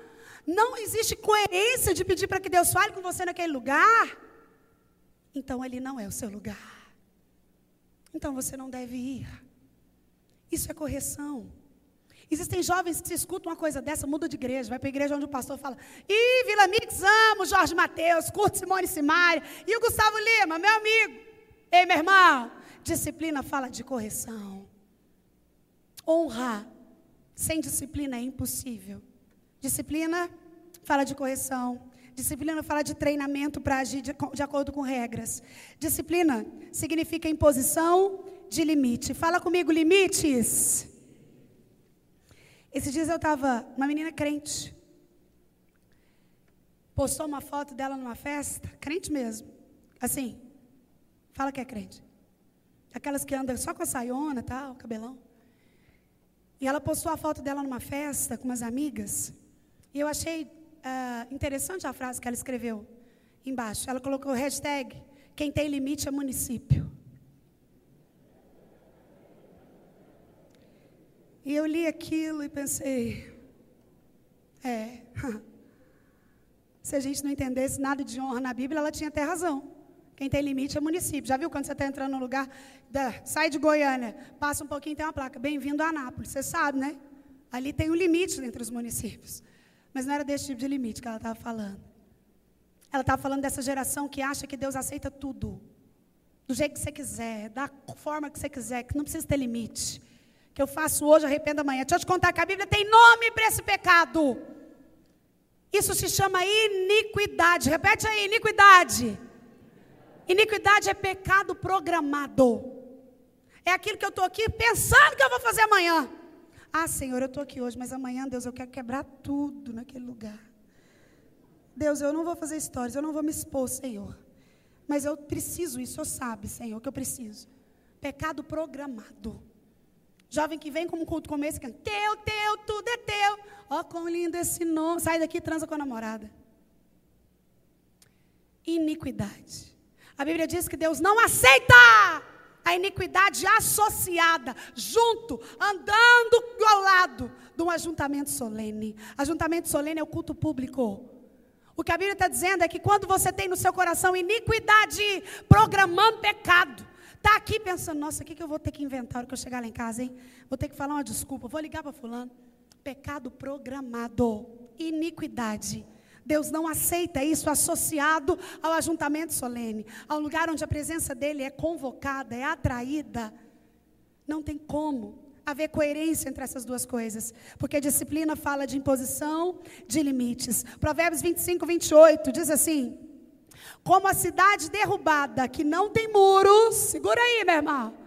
Não existe coerência de pedir para que Deus fale com você naquele lugar então ele não é o seu lugar. Então você não deve ir. Isso é correção. Existem jovens que se escutam uma coisa dessa, muda de igreja, vai para a igreja onde o pastor fala: Ih, Vila Mix, amo Jorge Mateus, curto Simone Simaria, e o Gustavo Lima, meu amigo. Ei, meu irmão, disciplina fala de correção. Honra sem disciplina é impossível. Disciplina fala de correção. Disciplina fala de treinamento para agir de, de, acordo com regras. Disciplina significa imposição de limite. Fala comigo, limites. Esses dias eu estava, uma menina crente, postou uma foto dela numa festa, crente mesmo. Assim, fala que é crente. Aquelas que andam só com a saiona, tal, cabelão. E ela postou a foto dela numa festa com umas amigas. E eu achei uh, interessante a frase que ela escreveu embaixo. Ela colocou hashtag quem tem limite é município. E eu li aquilo e pensei, é, se a gente não entendesse nada de honra na Bíblia, ela tinha até razão. Quem tem limite é município. Já viu quando você está entrando num lugar, sai de Goiânia, passa um pouquinho, tem uma placa, bem-vindo a Anápolis. Você sabe, né? Ali tem um limite entre os municípios. Mas não era desse tipo de limite que ela estava falando. Ela estava falando dessa geração que acha que Deus aceita tudo. Do jeito que você quiser, da forma que você quiser, que não precisa ter limite. Que eu faço hoje, arrependo amanhã. Deixa eu te contar que a Bíblia tem nome para esse pecado. Isso se chama iniquidade. Repete aí, iniquidade. Iniquidade é pecado programado. É aquilo que eu estou aqui pensando que eu vou fazer amanhã. Ah, Senhor, eu estou aqui hoje, mas amanhã, Deus, eu quero quebrar tudo naquele lugar. Deus, eu não vou fazer histórias, eu não vou me expor, Senhor. Mas eu preciso isso, eu sabe, Senhor, que eu preciso. Pecado programado. Jovem que vem como culto como esse, que teu, teu, tudo é teu. Ó, oh, quão lindo esse nome. Sai daqui e transa com a namorada. Iniquidade. A Bíblia diz que Deus não aceita a iniquidade associada, junto, andando ao lado de um ajuntamento solene. Ajuntamento solene é o culto público. O que a Bíblia está dizendo é que quando você tem no seu coração iniquidade, programando pecado, está aqui pensando, nossa, o que, que eu vou ter que inventar hora que eu chegar lá em casa, hein? Vou ter que falar uma desculpa, vou ligar para fulano. Pecado programado, iniquidade. Deus não aceita isso associado ao ajuntamento solene, ao lugar onde a presença dele é convocada, é atraída. Não tem como haver coerência entre essas duas coisas. Porque disciplina fala de imposição de limites. Provérbios 25, 28 diz assim: Como a cidade derrubada que não tem muros, segura aí, meu irmão.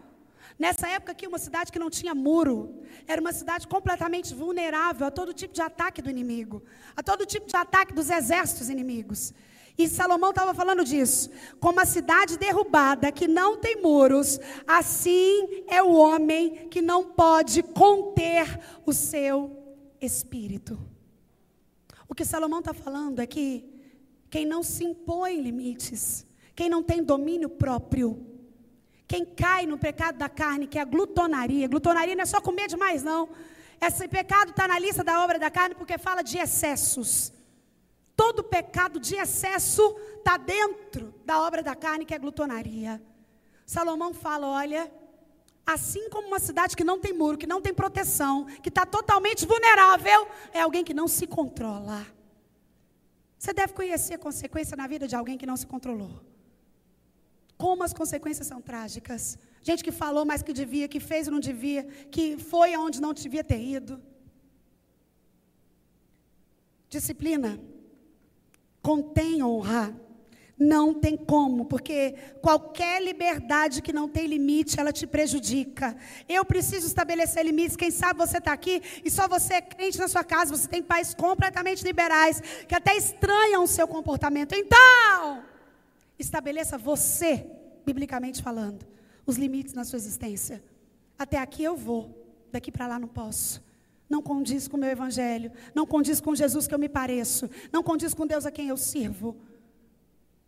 Nessa época aqui, uma cidade que não tinha muro, era uma cidade completamente vulnerável a todo tipo de ataque do inimigo, a todo tipo de ataque dos exércitos inimigos. E Salomão estava falando disso. Como a cidade derrubada que não tem muros, assim é o homem que não pode conter o seu espírito. O que Salomão está falando é que quem não se impõe limites, quem não tem domínio próprio, quem cai no pecado da carne, que é a glutonaria. Glutonaria não é só comer demais, não. Esse pecado está na lista da obra da carne porque fala de excessos. Todo pecado de excesso está dentro da obra da carne, que é glutonaria. Salomão fala: olha, assim como uma cidade que não tem muro, que não tem proteção, que está totalmente vulnerável, é alguém que não se controla. Você deve conhecer a consequência na vida de alguém que não se controlou. Como as consequências são trágicas. Gente que falou mais que devia, que fez e não devia, que foi aonde não devia ter ido. Disciplina contém honra. Não tem como, porque qualquer liberdade que não tem limite, ela te prejudica. Eu preciso estabelecer limites. Quem sabe você está aqui e só você é crente na sua casa, você tem pais completamente liberais, que até estranham o seu comportamento. Então, estabeleça você, biblicamente falando, os limites na sua existência. Até aqui eu vou, daqui para lá não posso não condiz com o meu evangelho, não condiz com Jesus que eu me pareço, não condiz com Deus a quem eu sirvo.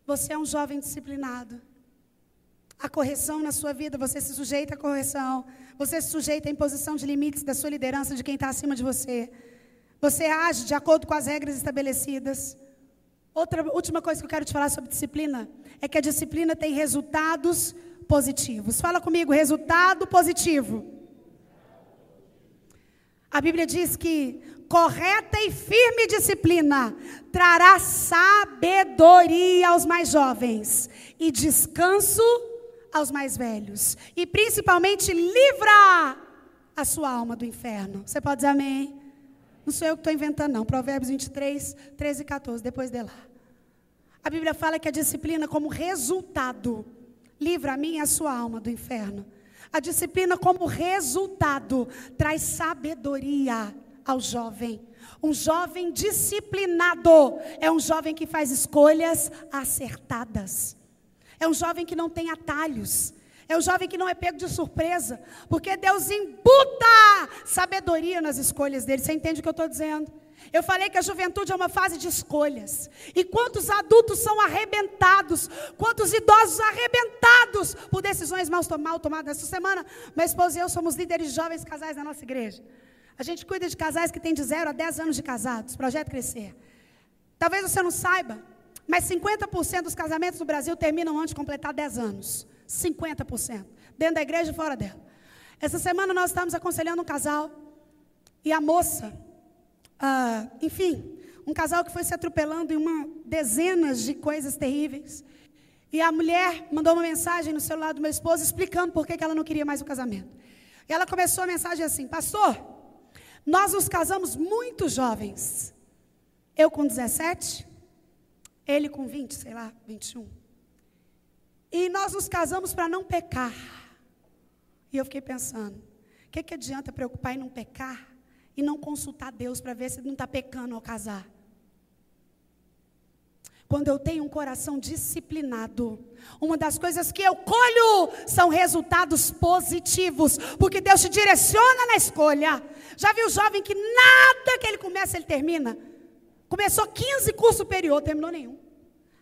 Você é um jovem disciplinado. A correção na sua vida, você se sujeita à correção, você se sujeita à imposição de limites da sua liderança, de quem está acima de você. Você age de acordo com as regras estabelecidas. Outra última coisa que eu quero te falar sobre disciplina é que a disciplina tem resultados positivos. Fala comigo, resultado positivo. A Bíblia diz que correta e firme disciplina trará sabedoria aos mais jovens e descanso aos mais velhos, e principalmente livra a sua alma do inferno. Você pode dizer amém? Não sou eu que estou inventando, não. Provérbios 23, 13 e 14, depois de lá. A Bíblia fala que a disciplina, como resultado, livra a mim e a sua alma do inferno. A disciplina, como resultado, traz sabedoria ao jovem. Um jovem disciplinado é um jovem que faz escolhas acertadas. É um jovem que não tem atalhos. É um jovem que não é pego de surpresa. Porque Deus imputa sabedoria nas escolhas dele. Você entende o que eu estou dizendo? Eu falei que a juventude é uma fase de escolhas. E quantos adultos são arrebentados, quantos idosos arrebentados por decisões mal, mal tomadas. Essa semana, minha esposa e eu somos líderes de jovens casais na nossa igreja. A gente cuida de casais que têm de 0 a 10 anos de casados, projeto Crescer. Talvez você não saiba, mas 50% dos casamentos no Brasil terminam antes de completar 10 anos. 50%. Dentro da igreja e fora dela. Essa semana nós estamos aconselhando um casal e a moça ah, enfim, um casal que foi se atropelando em uma dezenas de coisas terríveis. E a mulher mandou uma mensagem no celular do meu esposo explicando por que ela não queria mais o casamento. E ela começou a mensagem assim: Pastor, nós nos casamos muito jovens. Eu com 17, ele com 20, sei lá, 21. E nós nos casamos para não pecar. E eu fiquei pensando: o que, que adianta preocupar em não pecar e não consultar Deus para ver se não está pecando ao casar. Quando eu tenho um coração disciplinado, uma das coisas que eu colho são resultados positivos, porque Deus te direciona na escolha. Já viu o jovem que nada que ele começa, ele termina? Começou 15 cursos superior, terminou nenhum.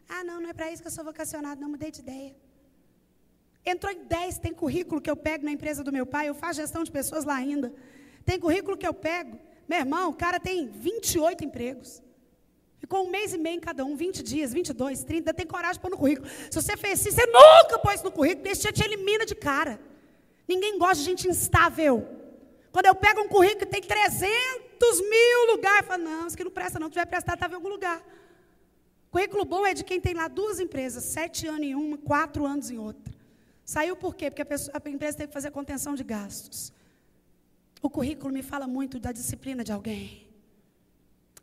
Ah, não, não é para isso que eu sou vocacionado, não mudei de ideia. Entrou em 10, tem currículo que eu pego na empresa do meu pai, eu faço gestão de pessoas lá ainda. Tem currículo que eu pego. Meu irmão, o cara tem 28 empregos. Ficou um mês e meio em cada um, 20 dias, 22, 30, tem coragem de pôr no currículo. Se você fez assim, você nunca pôs no currículo, esse te elimina de cara. Ninguém gosta de gente instável. Quando eu pego um currículo que tem 300 mil lugares, eu falo, não, isso aqui não presta não, tu vai prestar, estava em algum lugar. Currículo bom é de quem tem lá duas empresas, sete anos em uma, quatro anos em outra. Saiu por quê? Porque a, pessoa, a empresa teve que fazer contenção de gastos. O currículo me fala muito da disciplina de alguém.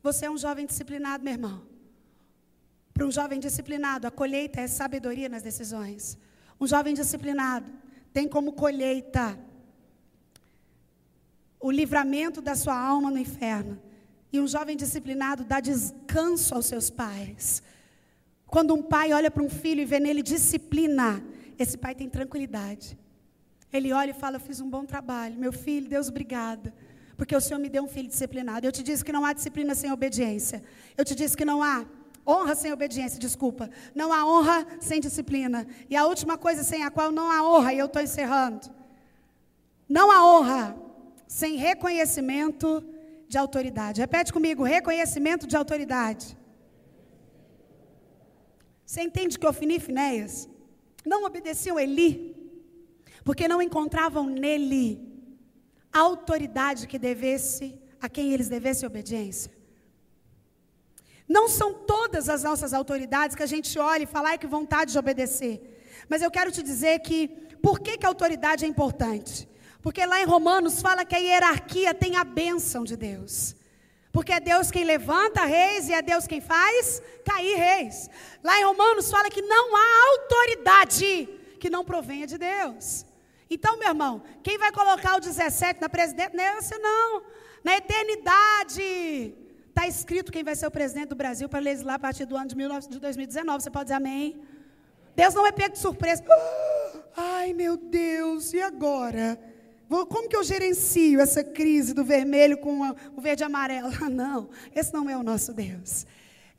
Você é um jovem disciplinado, meu irmão. Para um jovem disciplinado, a colheita é sabedoria nas decisões. Um jovem disciplinado tem como colheita o livramento da sua alma no inferno. E um jovem disciplinado dá descanso aos seus pais. Quando um pai olha para um filho e vê nele disciplina, esse pai tem tranquilidade. Ele olha e fala: Eu fiz um bom trabalho. Meu filho, Deus, obrigada. Porque o Senhor me deu um filho disciplinado. Eu te disse que não há disciplina sem obediência. Eu te disse que não há honra sem obediência, desculpa. Não há honra sem disciplina. E a última coisa sem a qual não há honra, e eu estou encerrando. Não há honra sem reconhecimento de autoridade. Repete comigo: reconhecimento de autoridade. Você entende que Ofini e Finéias não obedeciam Eli, porque não encontravam nele a autoridade que devesse, a quem eles devessem obediência. Não são todas as nossas autoridades que a gente olha e fala, ai que vontade de obedecer. Mas eu quero te dizer que, por que, que a autoridade é importante? Porque lá em Romanos fala que a hierarquia tem a bênção de Deus. Porque é Deus quem levanta reis e é Deus quem faz cair reis. Lá em Romanos fala que não há autoridade que não provenha de Deus. Então, meu irmão, quem vai colocar o 17 na presidente? Não você, não. Na eternidade. Está escrito quem vai ser o presidente do Brasil para legislar a partir do ano de, 19, de 2019. Você pode dizer amém? Deus não é pego de surpresa. Ai, meu Deus, e agora? Como que eu gerencio essa crise do vermelho com o verde e amarelo? Não, esse não é o nosso Deus.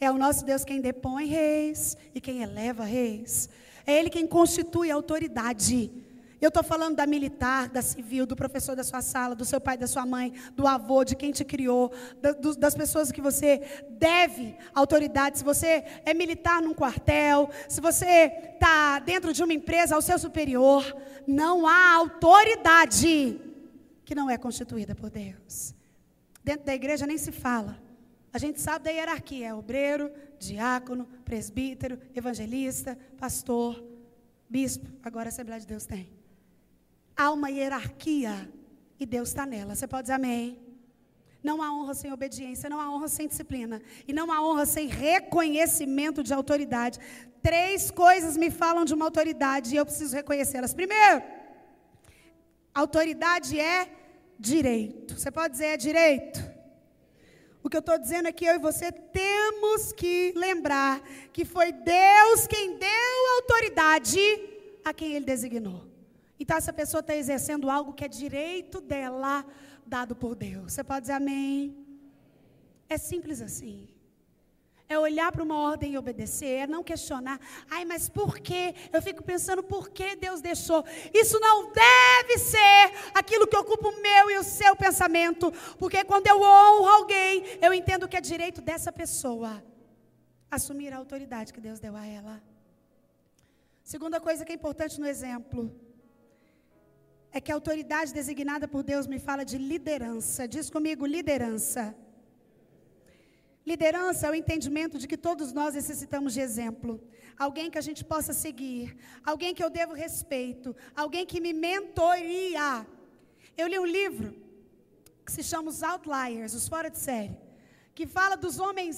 É o nosso Deus quem depõe reis e quem eleva reis. É Ele quem constitui a autoridade. Eu estou falando da militar, da civil, do professor da sua sala, do seu pai, da sua mãe, do avô, de quem te criou, da, do, das pessoas que você deve autoridade. Se você é militar num quartel, se você está dentro de uma empresa, ao seu superior, não há autoridade que não é constituída por Deus. Dentro da igreja nem se fala. A gente sabe da hierarquia: é obreiro, diácono, presbítero, evangelista, pastor, bispo. Agora a Assembleia de Deus tem. Há uma hierarquia e Deus está nela. Você pode dizer amém? Não há honra sem obediência, não há honra sem disciplina. E não há honra sem reconhecimento de autoridade. Três coisas me falam de uma autoridade e eu preciso reconhecê-las. Primeiro, autoridade é direito. Você pode dizer é direito? O que eu estou dizendo é que eu e você temos que lembrar que foi Deus quem deu autoridade a quem Ele designou. Então essa pessoa está exercendo algo que é direito dela, dado por Deus. Você pode dizer amém? É simples assim. É olhar para uma ordem e obedecer, é não questionar. Ai, mas por quê? Eu fico pensando por que Deus deixou. Isso não deve ser aquilo que ocupa o meu e o seu pensamento. Porque quando eu honro alguém, eu entendo que é direito dessa pessoa assumir a autoridade que Deus deu a ela. Segunda coisa que é importante no exemplo é que a autoridade designada por Deus me fala de liderança. Diz comigo, liderança. Liderança é o entendimento de que todos nós necessitamos de exemplo. Alguém que a gente possa seguir. Alguém que eu devo respeito. Alguém que me mentoria. Eu li um livro que se chama Os Outliers, os fora de série, que fala dos homens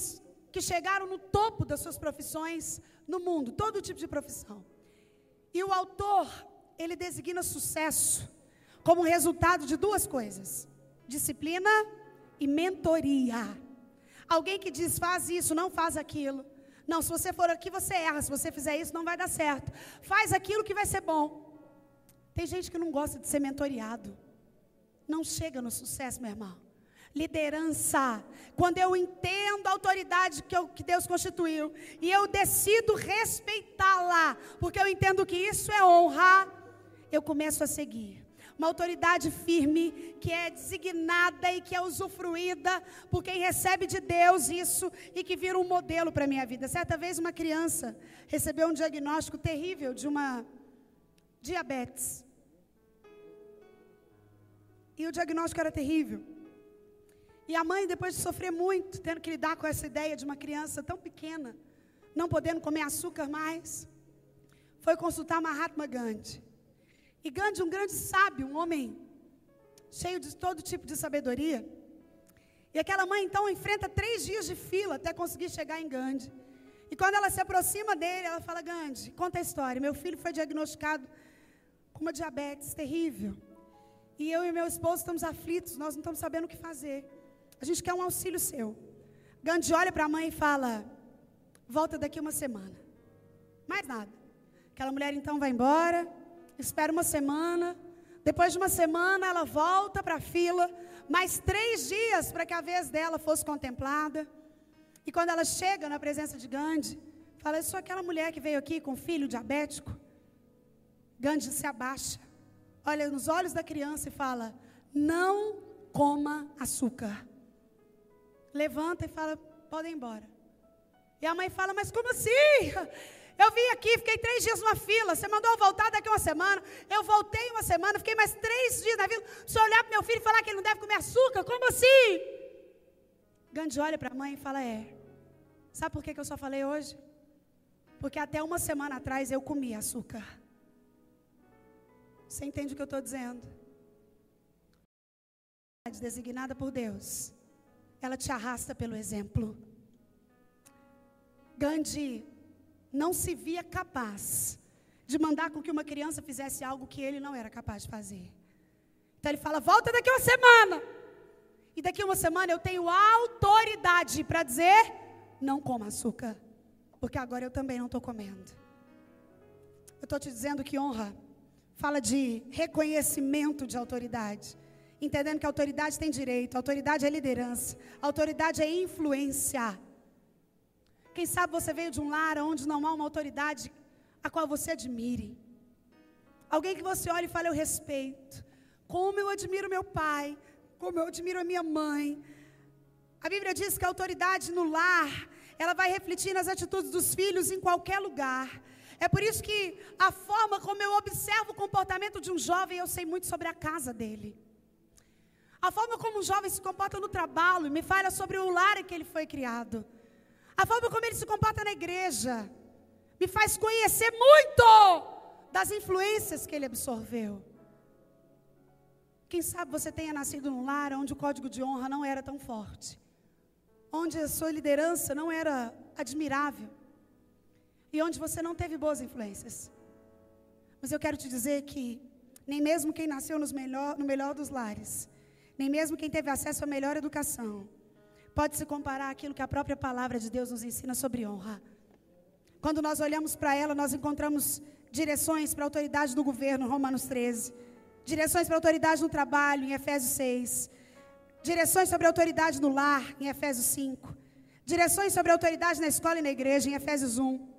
que chegaram no topo das suas profissões no mundo, todo tipo de profissão. E o autor ele designa sucesso como resultado de duas coisas: disciplina e mentoria. Alguém que diz, faz isso, não faz aquilo. Não, se você for aqui, você erra. Se você fizer isso, não vai dar certo. Faz aquilo que vai ser bom. Tem gente que não gosta de ser mentoriado. Não chega no sucesso, meu irmão. Liderança. Quando eu entendo a autoridade que, eu, que Deus constituiu e eu decido respeitá-la, porque eu entendo que isso é honra, eu começo a seguir. Uma autoridade firme, que é designada e que é usufruída por quem recebe de Deus isso e que vira um modelo para a minha vida. Certa vez, uma criança recebeu um diagnóstico terrível de uma diabetes. E o diagnóstico era terrível. E a mãe, depois de sofrer muito, tendo que lidar com essa ideia de uma criança tão pequena, não podendo comer açúcar mais, foi consultar Mahatma Gandhi. E Gandhi, um grande sábio, um homem cheio de todo tipo de sabedoria. E aquela mãe então enfrenta três dias de fila até conseguir chegar em Gandhi. E quando ela se aproxima dele, ela fala: Gandhi, conta a história. Meu filho foi diagnosticado com uma diabetes terrível. E eu e meu esposo estamos aflitos, nós não estamos sabendo o que fazer. A gente quer um auxílio seu. Gandhi olha para a mãe e fala: Volta daqui uma semana. Mais nada. Aquela mulher então vai embora, espera uma semana. Depois de uma semana, ela volta para a fila. Mais três dias para que a vez dela fosse contemplada. E quando ela chega na presença de Gandhi, fala: Eu sou aquela mulher que veio aqui com filho diabético. Gandhi se abaixa, olha nos olhos da criança e fala: Não coma açúcar. Levanta e fala: Pode ir embora. E a mãe fala: Mas como assim? Eu vim aqui, fiquei três dias numa fila. Você mandou eu voltar daqui uma semana. Eu voltei uma semana, fiquei mais três dias na fila. Se olhar para meu filho e falar que ele não deve comer açúcar, como assim? Gandhi olha para a mãe e fala: É. Sabe por que, que eu só falei hoje? Porque até uma semana atrás eu comi açúcar. Você entende o que eu estou dizendo? Designada por Deus, ela te arrasta pelo exemplo. Gandhi não se via capaz de mandar com que uma criança fizesse algo que ele não era capaz de fazer. Então ele fala: volta daqui uma semana. E daqui uma semana eu tenho autoridade para dizer: não coma açúcar. Porque agora eu também não estou comendo. Eu estou te dizendo que honra fala de reconhecimento de autoridade. Entendendo que autoridade tem direito, autoridade é liderança, autoridade é influência. Quem sabe você veio de um lar onde não há uma autoridade a qual você admire. Alguém que você olha e fala, eu respeito. Como eu admiro meu pai, como eu admiro a minha mãe. A Bíblia diz que a autoridade no lar, ela vai refletir nas atitudes dos filhos em qualquer lugar. É por isso que a forma como eu observo o comportamento de um jovem, eu sei muito sobre a casa dele. A forma como um jovem se comporta no trabalho me fala sobre o lar em que ele foi criado. A forma como ele se comporta na igreja me faz conhecer muito das influências que ele absorveu. Quem sabe você tenha nascido num lar onde o código de honra não era tão forte, onde a sua liderança não era admirável e onde você não teve boas influências. Mas eu quero te dizer que nem mesmo quem nasceu melhor, no melhor dos lares, nem mesmo quem teve acesso à melhor educação, pode se comparar àquilo que a própria palavra de Deus nos ensina sobre honra. Quando nós olhamos para ela, nós encontramos direções para a autoridade do governo, Romanos 13. Direções para a autoridade no trabalho, em Efésios 6. Direções sobre a autoridade no lar, em Efésios 5. Direções sobre a autoridade na escola e na igreja, em Efésios 1.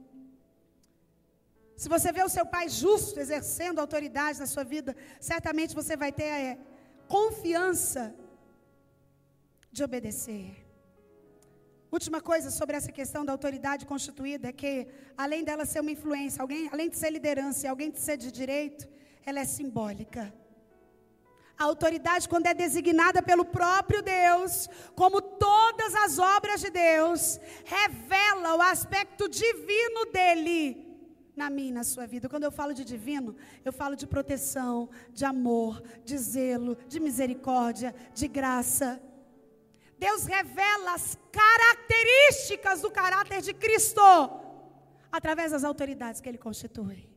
Se você vê o seu pai justo exercendo autoridade na sua vida, certamente você vai ter é, confiança de obedecer. Última coisa sobre essa questão da autoridade constituída é que, além dela ser uma influência, alguém, além de ser liderança, alguém de ser de direito, ela é simbólica. A autoridade, quando é designada pelo próprio Deus, como todas as obras de Deus, revela o aspecto divino dele na minha e na sua vida. Quando eu falo de divino, eu falo de proteção, de amor, de zelo, de misericórdia, de graça. Deus revela as características do caráter de Cristo através das autoridades que ele constitui.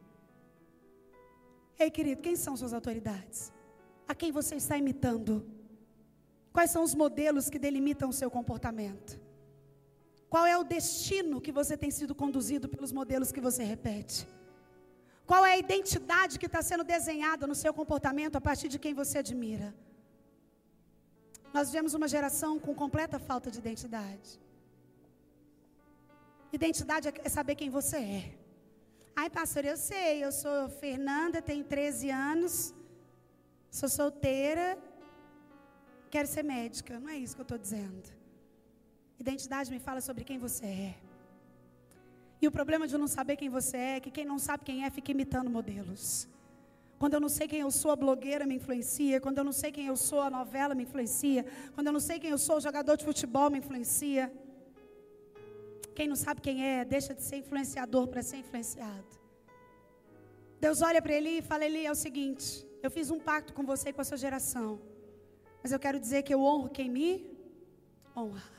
Ei, querido, quem são suas autoridades? A quem você está imitando? Quais são os modelos que delimitam o seu comportamento? Qual é o destino que você tem sido conduzido pelos modelos que você repete? Qual é a identidade que está sendo desenhada no seu comportamento a partir de quem você admira? Nós vivemos uma geração com completa falta de identidade. Identidade é saber quem você é. Ai, pastor, eu sei, eu sou Fernanda, tenho 13 anos, sou solteira, quero ser médica. Não é isso que eu estou dizendo. Identidade me fala sobre quem você é. E o problema de não saber quem você é é que quem não sabe quem é fica imitando modelos. Quando eu não sei quem eu sou, a blogueira me influencia. Quando eu não sei quem eu sou, a novela me influencia. Quando eu não sei quem eu sou, o jogador de futebol me influencia. Quem não sabe quem é, deixa de ser influenciador para ser influenciado. Deus olha para ele e fala: Eli, é o seguinte, eu fiz um pacto com você e com a sua geração. Mas eu quero dizer que eu honro quem me honra.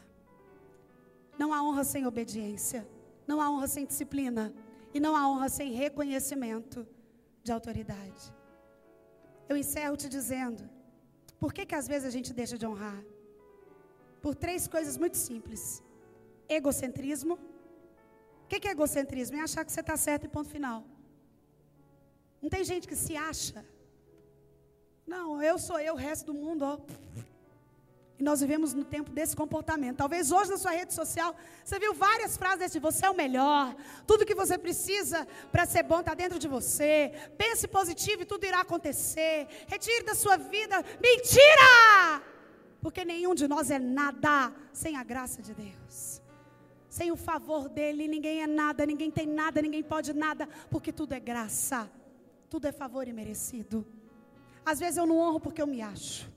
Não há honra sem obediência. Não há honra sem disciplina. E não há honra sem reconhecimento de autoridade. Eu encerro te dizendo: por que, que às vezes a gente deixa de honrar? Por três coisas muito simples: egocentrismo. O que, que é egocentrismo? É achar que você está certo e ponto final. Não tem gente que se acha. Não, eu sou eu, o resto do mundo, ó. E nós vivemos no tempo desse comportamento. Talvez hoje na sua rede social você viu várias frases desse: você é o melhor, tudo que você precisa para ser bom está dentro de você. Pense positivo e tudo irá acontecer. Retire da sua vida. Mentira! Porque nenhum de nós é nada sem a graça de Deus. Sem o favor dele, ninguém é nada, ninguém tem nada, ninguém pode nada, porque tudo é graça. Tudo é favor e merecido. Às vezes eu não honro porque eu me acho.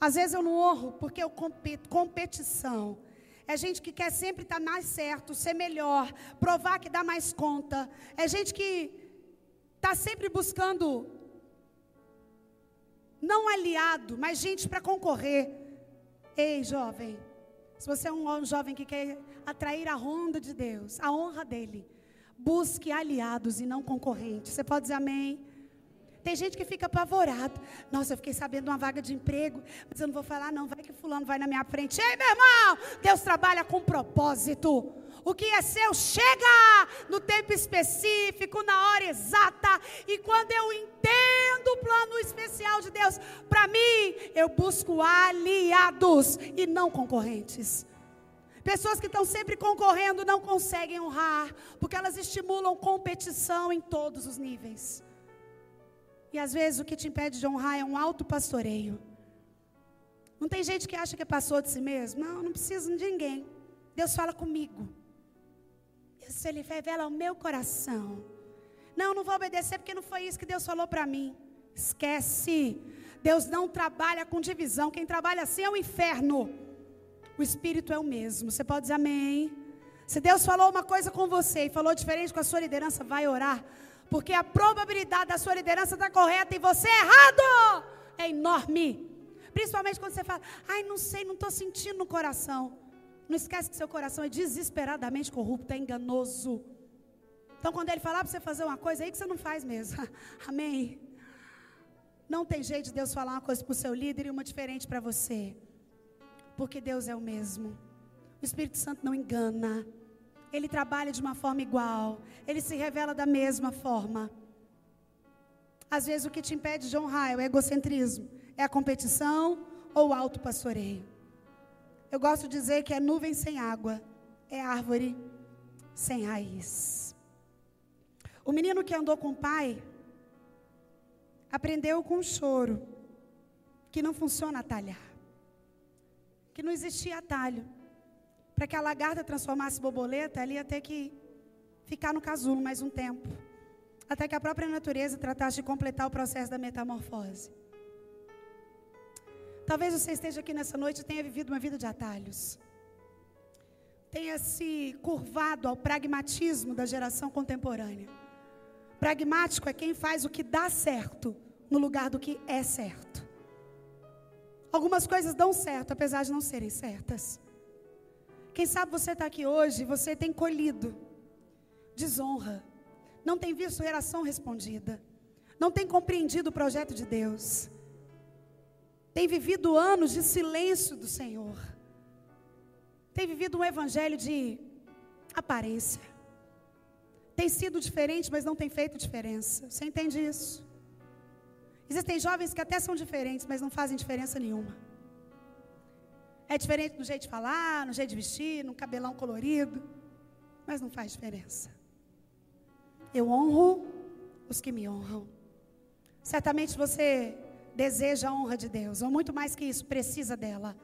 Às vezes eu não honro porque eu compito, competição. É gente que quer sempre estar mais certo, ser melhor, provar que dá mais conta. É gente que está sempre buscando não aliado, mas gente para concorrer. Ei, jovem, se você é um jovem que quer atrair a ronda de Deus, a honra dele, busque aliados e não concorrentes. Você pode dizer amém? Tem gente que fica apavorado. Nossa, eu fiquei sabendo de uma vaga de emprego, mas eu não vou falar, não. Vai que fulano vai na minha frente. Ei, meu irmão, Deus trabalha com propósito. O que é seu chega no tempo específico, na hora exata. E quando eu entendo o plano especial de Deus para mim, eu busco aliados e não concorrentes. Pessoas que estão sempre concorrendo não conseguem honrar, porque elas estimulam competição em todos os níveis. E às vezes o que te impede de honrar é um alto pastoreio. Não tem gente que acha que é pastor de si mesmo? Não, não preciso de ninguém. Deus fala comigo. Isso ele revela o meu coração. Não, não vou obedecer porque não foi isso que Deus falou para mim. Esquece. Deus não trabalha com divisão. Quem trabalha assim é o inferno. O espírito é o mesmo. Você pode dizer amém. Se Deus falou uma coisa com você e falou diferente com a sua liderança, vai orar. Porque a probabilidade da sua liderança estar correta e você errado é enorme. Principalmente quando você fala, ai, não sei, não estou sentindo no coração. Não esquece que seu coração é desesperadamente corrupto, é enganoso. Então, quando ele falar para você fazer uma coisa, é aí que você não faz mesmo. Amém. Não tem jeito de Deus falar uma coisa para o seu líder e uma diferente para você. Porque Deus é o mesmo. O Espírito Santo não engana. Ele trabalha de uma forma igual. Ele se revela da mesma forma. Às vezes o que te impede de honrar é o egocentrismo, é a competição ou o alto pastoreio. Eu gosto de dizer que é nuvem sem água, é árvore sem raiz. O menino que andou com o pai aprendeu com choro que não funciona atalhar, que não existia atalho. Para que a lagarta transformasse borboleta, ela ia ter que ficar no casulo mais um tempo. Até que a própria natureza tratasse de completar o processo da metamorfose. Talvez você esteja aqui nessa noite e tenha vivido uma vida de atalhos. Tenha se curvado ao pragmatismo da geração contemporânea. Pragmático é quem faz o que dá certo no lugar do que é certo. Algumas coisas dão certo, apesar de não serem certas. Quem sabe você está aqui hoje, você tem colhido desonra, não tem visto oração respondida, não tem compreendido o projeto de Deus, tem vivido anos de silêncio do Senhor, tem vivido um evangelho de aparência, tem sido diferente, mas não tem feito diferença. Você entende isso? Existem jovens que até são diferentes, mas não fazem diferença nenhuma. É diferente no jeito de falar, no jeito de vestir, no cabelão colorido, mas não faz diferença. Eu honro os que me honram. Certamente você deseja a honra de Deus, ou muito mais que isso, precisa dela.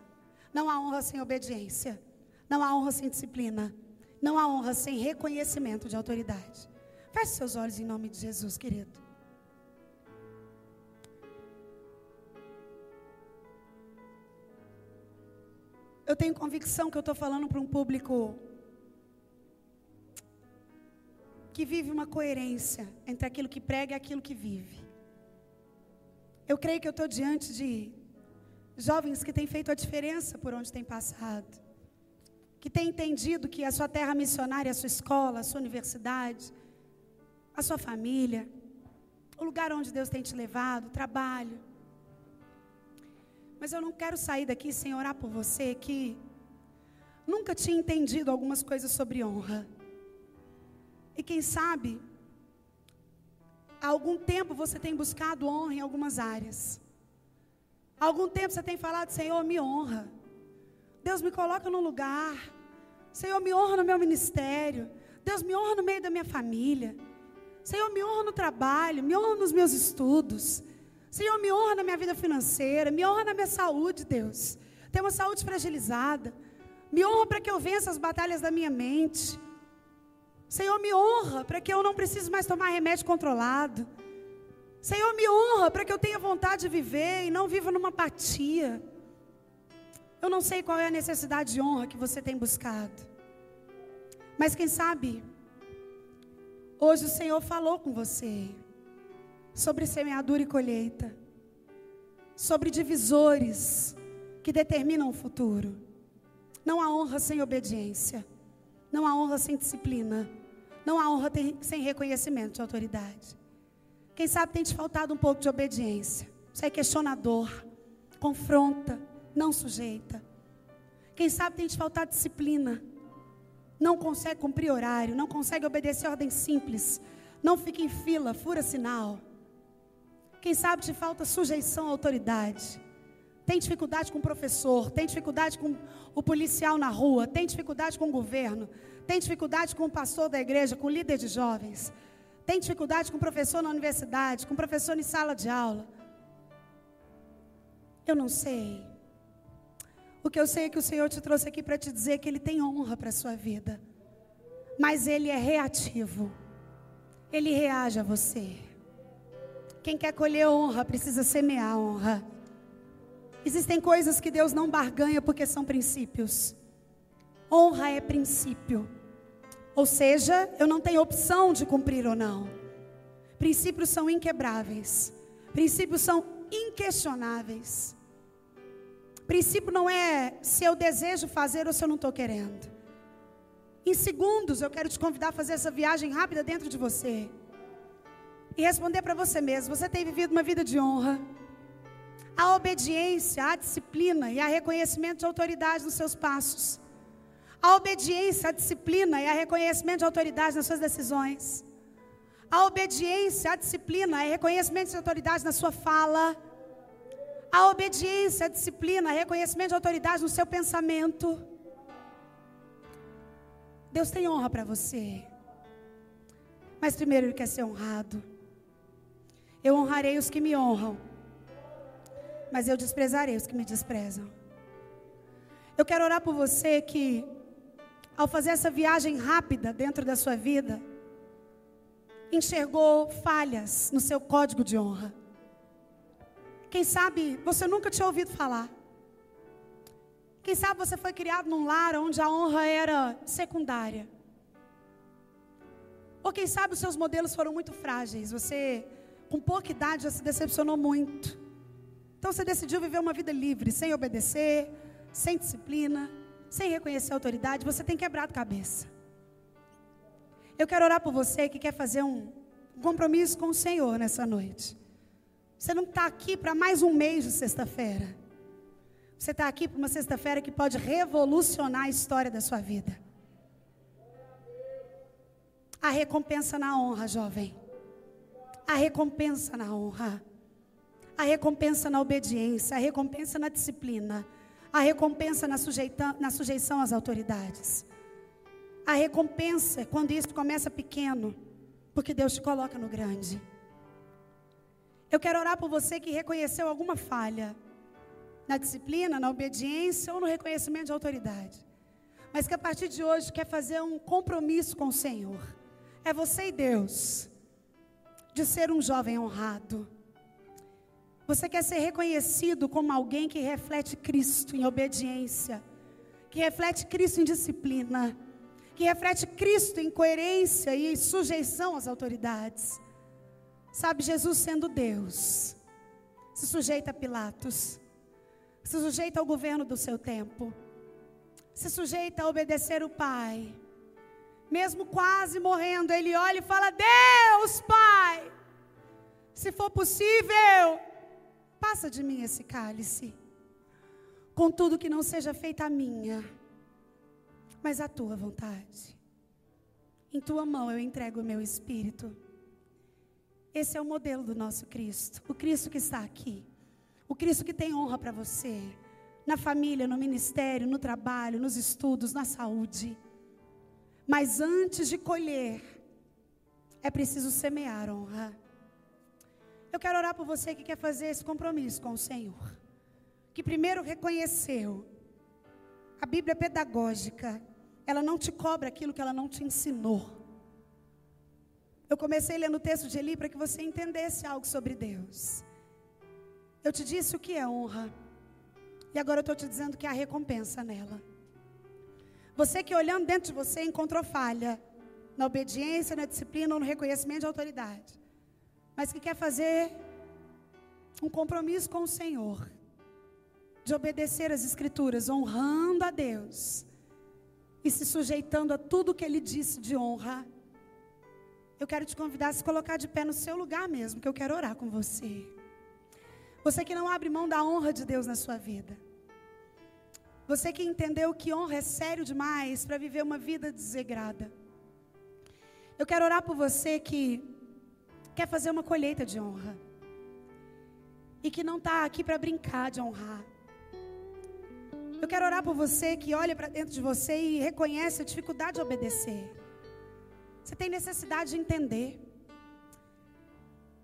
Não há honra sem obediência, não há honra sem disciplina, não há honra sem reconhecimento de autoridade. Feche seus olhos em nome de Jesus, querido. Eu tenho convicção que eu estou falando para um público que vive uma coerência entre aquilo que prega e aquilo que vive. Eu creio que eu estou diante de Jovens que têm feito a diferença por onde têm passado. Que têm entendido que a sua terra missionária, a sua escola, a sua universidade, a sua família, o lugar onde Deus tem te levado, o trabalho. Mas eu não quero sair daqui sem orar por você que nunca tinha entendido algumas coisas sobre honra. E quem sabe, há algum tempo você tem buscado honra em algumas áreas. Há algum tempo você tem falado, Senhor, me honra. Deus me coloca no lugar. Senhor, me honra no meu ministério. Deus me honra no meio da minha família. Senhor, me honra no trabalho, me honra nos meus estudos. Senhor, me honra na minha vida financeira, me honra na minha saúde, Deus. Tenho uma saúde fragilizada. Me honra para que eu vença as batalhas da minha mente. Senhor, me honra para que eu não precise mais tomar remédio controlado. Senhor, me honra para que eu tenha vontade de viver e não viva numa apatia. Eu não sei qual é a necessidade de honra que você tem buscado. Mas quem sabe, hoje o Senhor falou com você sobre semeadura e colheita, sobre divisores que determinam o futuro. Não há honra sem obediência, não há honra sem disciplina, não há honra sem reconhecimento de autoridade. Quem sabe tem te faltado um pouco de obediência. Você é questionador, confronta, não sujeita. Quem sabe tem te faltado disciplina. Não consegue cumprir horário, não consegue obedecer ordem simples. Não fica em fila, fura sinal. Quem sabe te falta sujeição à autoridade. Tem dificuldade com o professor, tem dificuldade com o policial na rua, tem dificuldade com o governo, tem dificuldade com o pastor da igreja, com o líder de jovens. Tem dificuldade com professor na universidade, com professor em sala de aula? Eu não sei. O que eu sei é que o Senhor te trouxe aqui para te dizer que Ele tem honra para a sua vida. Mas Ele é reativo. Ele reage a você. Quem quer colher honra precisa semear honra. Existem coisas que Deus não barganha porque são princípios. Honra é princípio. Ou seja, eu não tenho opção de cumprir ou não. Princípios são inquebráveis. Princípios são inquestionáveis. Princípio não é se eu desejo fazer ou se eu não estou querendo. Em segundos, eu quero te convidar a fazer essa viagem rápida dentro de você. E responder para você mesmo: você tem vivido uma vida de honra? A obediência, a disciplina e a reconhecimento de autoridade nos seus passos a obediência, a disciplina e a reconhecimento de autoridade nas suas decisões. A obediência, a disciplina e reconhecimento de autoridade na sua fala. A obediência, a disciplina, e reconhecimento de autoridade no seu pensamento. Deus tem honra para você. Mas primeiro Ele quer ser honrado. Eu honrarei os que me honram, mas eu desprezarei os que me desprezam. Eu quero orar por você que ao fazer essa viagem rápida dentro da sua vida, enxergou falhas no seu código de honra. Quem sabe você nunca tinha ouvido falar. Quem sabe você foi criado num lar onde a honra era secundária. Ou quem sabe os seus modelos foram muito frágeis. Você, com pouca idade, já se decepcionou muito. Então você decidiu viver uma vida livre, sem obedecer, sem disciplina sem reconhecer a autoridade, você tem quebrado cabeça. Eu quero orar por você que quer fazer um compromisso com o Senhor nessa noite. Você não está aqui para mais um mês de sexta-feira. Você está aqui para uma sexta-feira que pode revolucionar a história da sua vida. A recompensa na honra, jovem. A recompensa na honra. A recompensa na obediência. A recompensa na disciplina a recompensa na, sujeita, na sujeição às autoridades. A recompensa é quando isso começa pequeno, porque Deus te coloca no grande. Eu quero orar por você que reconheceu alguma falha na disciplina, na obediência ou no reconhecimento de autoridade. Mas que a partir de hoje quer fazer um compromisso com o Senhor. É você e Deus de ser um jovem honrado você quer ser reconhecido como alguém que reflete Cristo em obediência, que reflete Cristo em disciplina, que reflete Cristo em coerência e sujeição às autoridades. Sabe, Jesus sendo Deus, se sujeita a Pilatos. Se sujeita ao governo do seu tempo. Se sujeita a obedecer o Pai. Mesmo quase morrendo, ele olha e fala: Deus, Pai, se for possível, passa de mim esse cálice. Contudo, que não seja feita a minha, mas a tua vontade. Em tua mão eu entrego o meu espírito. Esse é o modelo do nosso Cristo, o Cristo que está aqui, o Cristo que tem honra para você, na família, no ministério, no trabalho, nos estudos, na saúde. Mas antes de colher, é preciso semear honra. Eu quero orar por você que quer fazer esse compromisso com o Senhor, que primeiro reconheceu a Bíblia é pedagógica, ela não te cobra aquilo que ela não te ensinou. Eu comecei lendo o texto de Eli para que você entendesse algo sobre Deus. Eu te disse o que é honra. E agora eu estou te dizendo que há recompensa nela. Você que olhando dentro de você encontrou falha na obediência, na disciplina ou no reconhecimento de autoridade. Mas que quer fazer um compromisso com o Senhor. De obedecer as escrituras, honrando a Deus. E se sujeitando a tudo que Ele disse de honra eu quero te convidar a se colocar de pé no seu lugar mesmo, que eu quero orar com você. Você que não abre mão da honra de Deus na sua vida. Você que entendeu que honra é sério demais para viver uma vida desregrada. Eu quero orar por você que quer fazer uma colheita de honra. E que não está aqui para brincar de honrar. Eu quero orar por você que olha para dentro de você e reconhece a dificuldade de obedecer. Você tem necessidade de entender.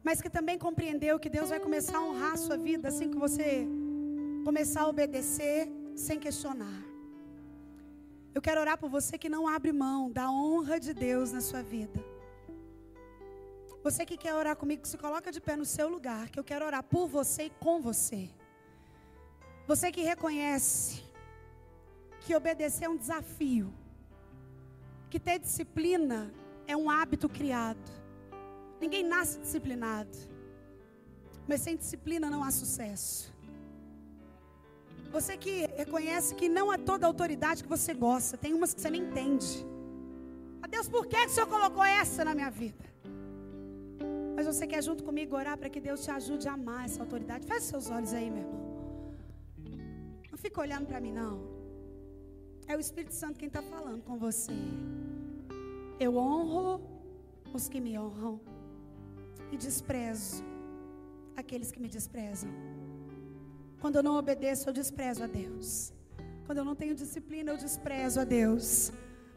Mas que também compreendeu que Deus vai começar a honrar a sua vida assim que você começar a obedecer sem questionar. Eu quero orar por você que não abre mão da honra de Deus na sua vida. Você que quer orar comigo, se coloca de pé no seu lugar, que eu quero orar por você e com você. Você que reconhece que obedecer é um desafio, que ter disciplina é um hábito criado. Ninguém nasce disciplinado. Mas sem disciplina não há sucesso. Você que reconhece que não é toda autoridade que você gosta, tem umas que você nem entende. A Deus, por que, que o Senhor colocou essa na minha vida? Mas você quer junto comigo orar para que Deus te ajude a amar essa autoridade? Feche seus olhos aí, meu irmão. Não fica olhando para mim, não. É o Espírito Santo quem está falando com você. Eu honro os que me honram e desprezo aqueles que me desprezam. Quando eu não obedeço, eu desprezo a Deus. Quando eu não tenho disciplina, eu desprezo a Deus.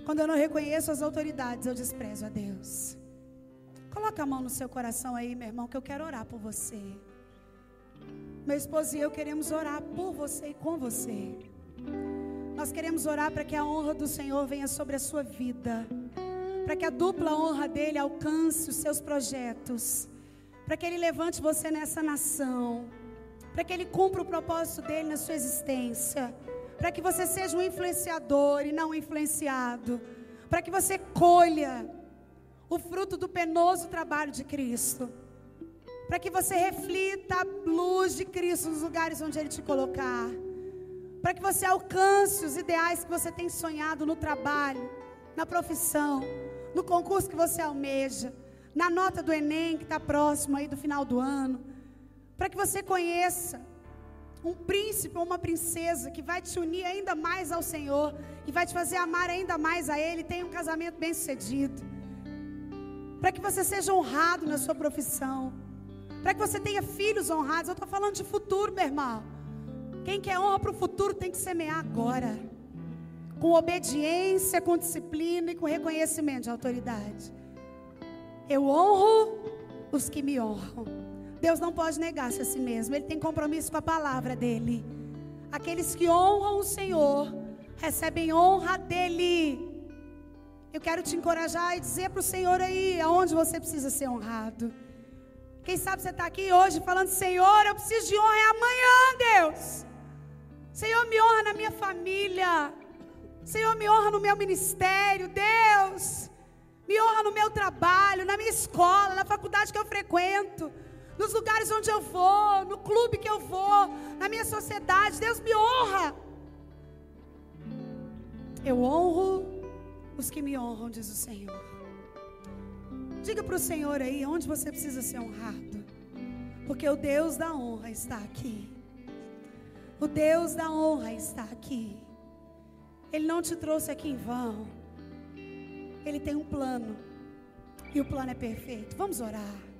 Quando eu não reconheço as autoridades, eu desprezo a Deus. Coloca a mão no seu coração aí, meu irmão, que eu quero orar por você. Meu esposo e eu queremos orar por você e com você. Nós queremos orar para que a honra do Senhor venha sobre a sua vida para que a dupla honra dele alcance os seus projetos, para que ele levante você nessa nação, para que ele cumpra o propósito dele na sua existência, para que você seja um influenciador e não um influenciado, para que você colha o fruto do penoso trabalho de Cristo, para que você reflita a luz de Cristo nos lugares onde Ele te colocar, para que você alcance os ideais que você tem sonhado no trabalho, na profissão, no concurso que você almeja, na nota do Enem que está próximo aí do final do ano, para que você conheça um príncipe ou uma princesa que vai te unir ainda mais ao Senhor e vai te fazer amar ainda mais a Ele, tenha um casamento bem sucedido, para que você seja honrado na sua profissão, para que você tenha filhos honrados. Eu estou falando de futuro, meu irmão. Quem quer honra para o futuro tem que semear agora com obediência, com disciplina e com reconhecimento de autoridade. Eu honro os que me honram. Deus não pode negar-se a si mesmo, Ele tem compromisso com a palavra dEle. Aqueles que honram o Senhor recebem honra dEle. Eu quero te encorajar e dizer para o Senhor aí aonde você precisa ser honrado. Quem sabe você está aqui hoje falando, Senhor, eu preciso de honra amanhã, Deus. Senhor, me honra na minha família. Senhor, me honra no meu ministério, Deus. Me honra no meu trabalho, na minha escola, na faculdade que eu frequento, nos lugares onde eu vou, no clube que eu vou, na minha sociedade. Deus me honra. Eu honro os que me honram, diz o Senhor. Diga para o Senhor aí onde você precisa ser honrado. Porque o Deus da honra está aqui. O Deus da honra está aqui. Ele não te trouxe aqui em vão. Ele tem um plano. E o plano é perfeito. Vamos orar.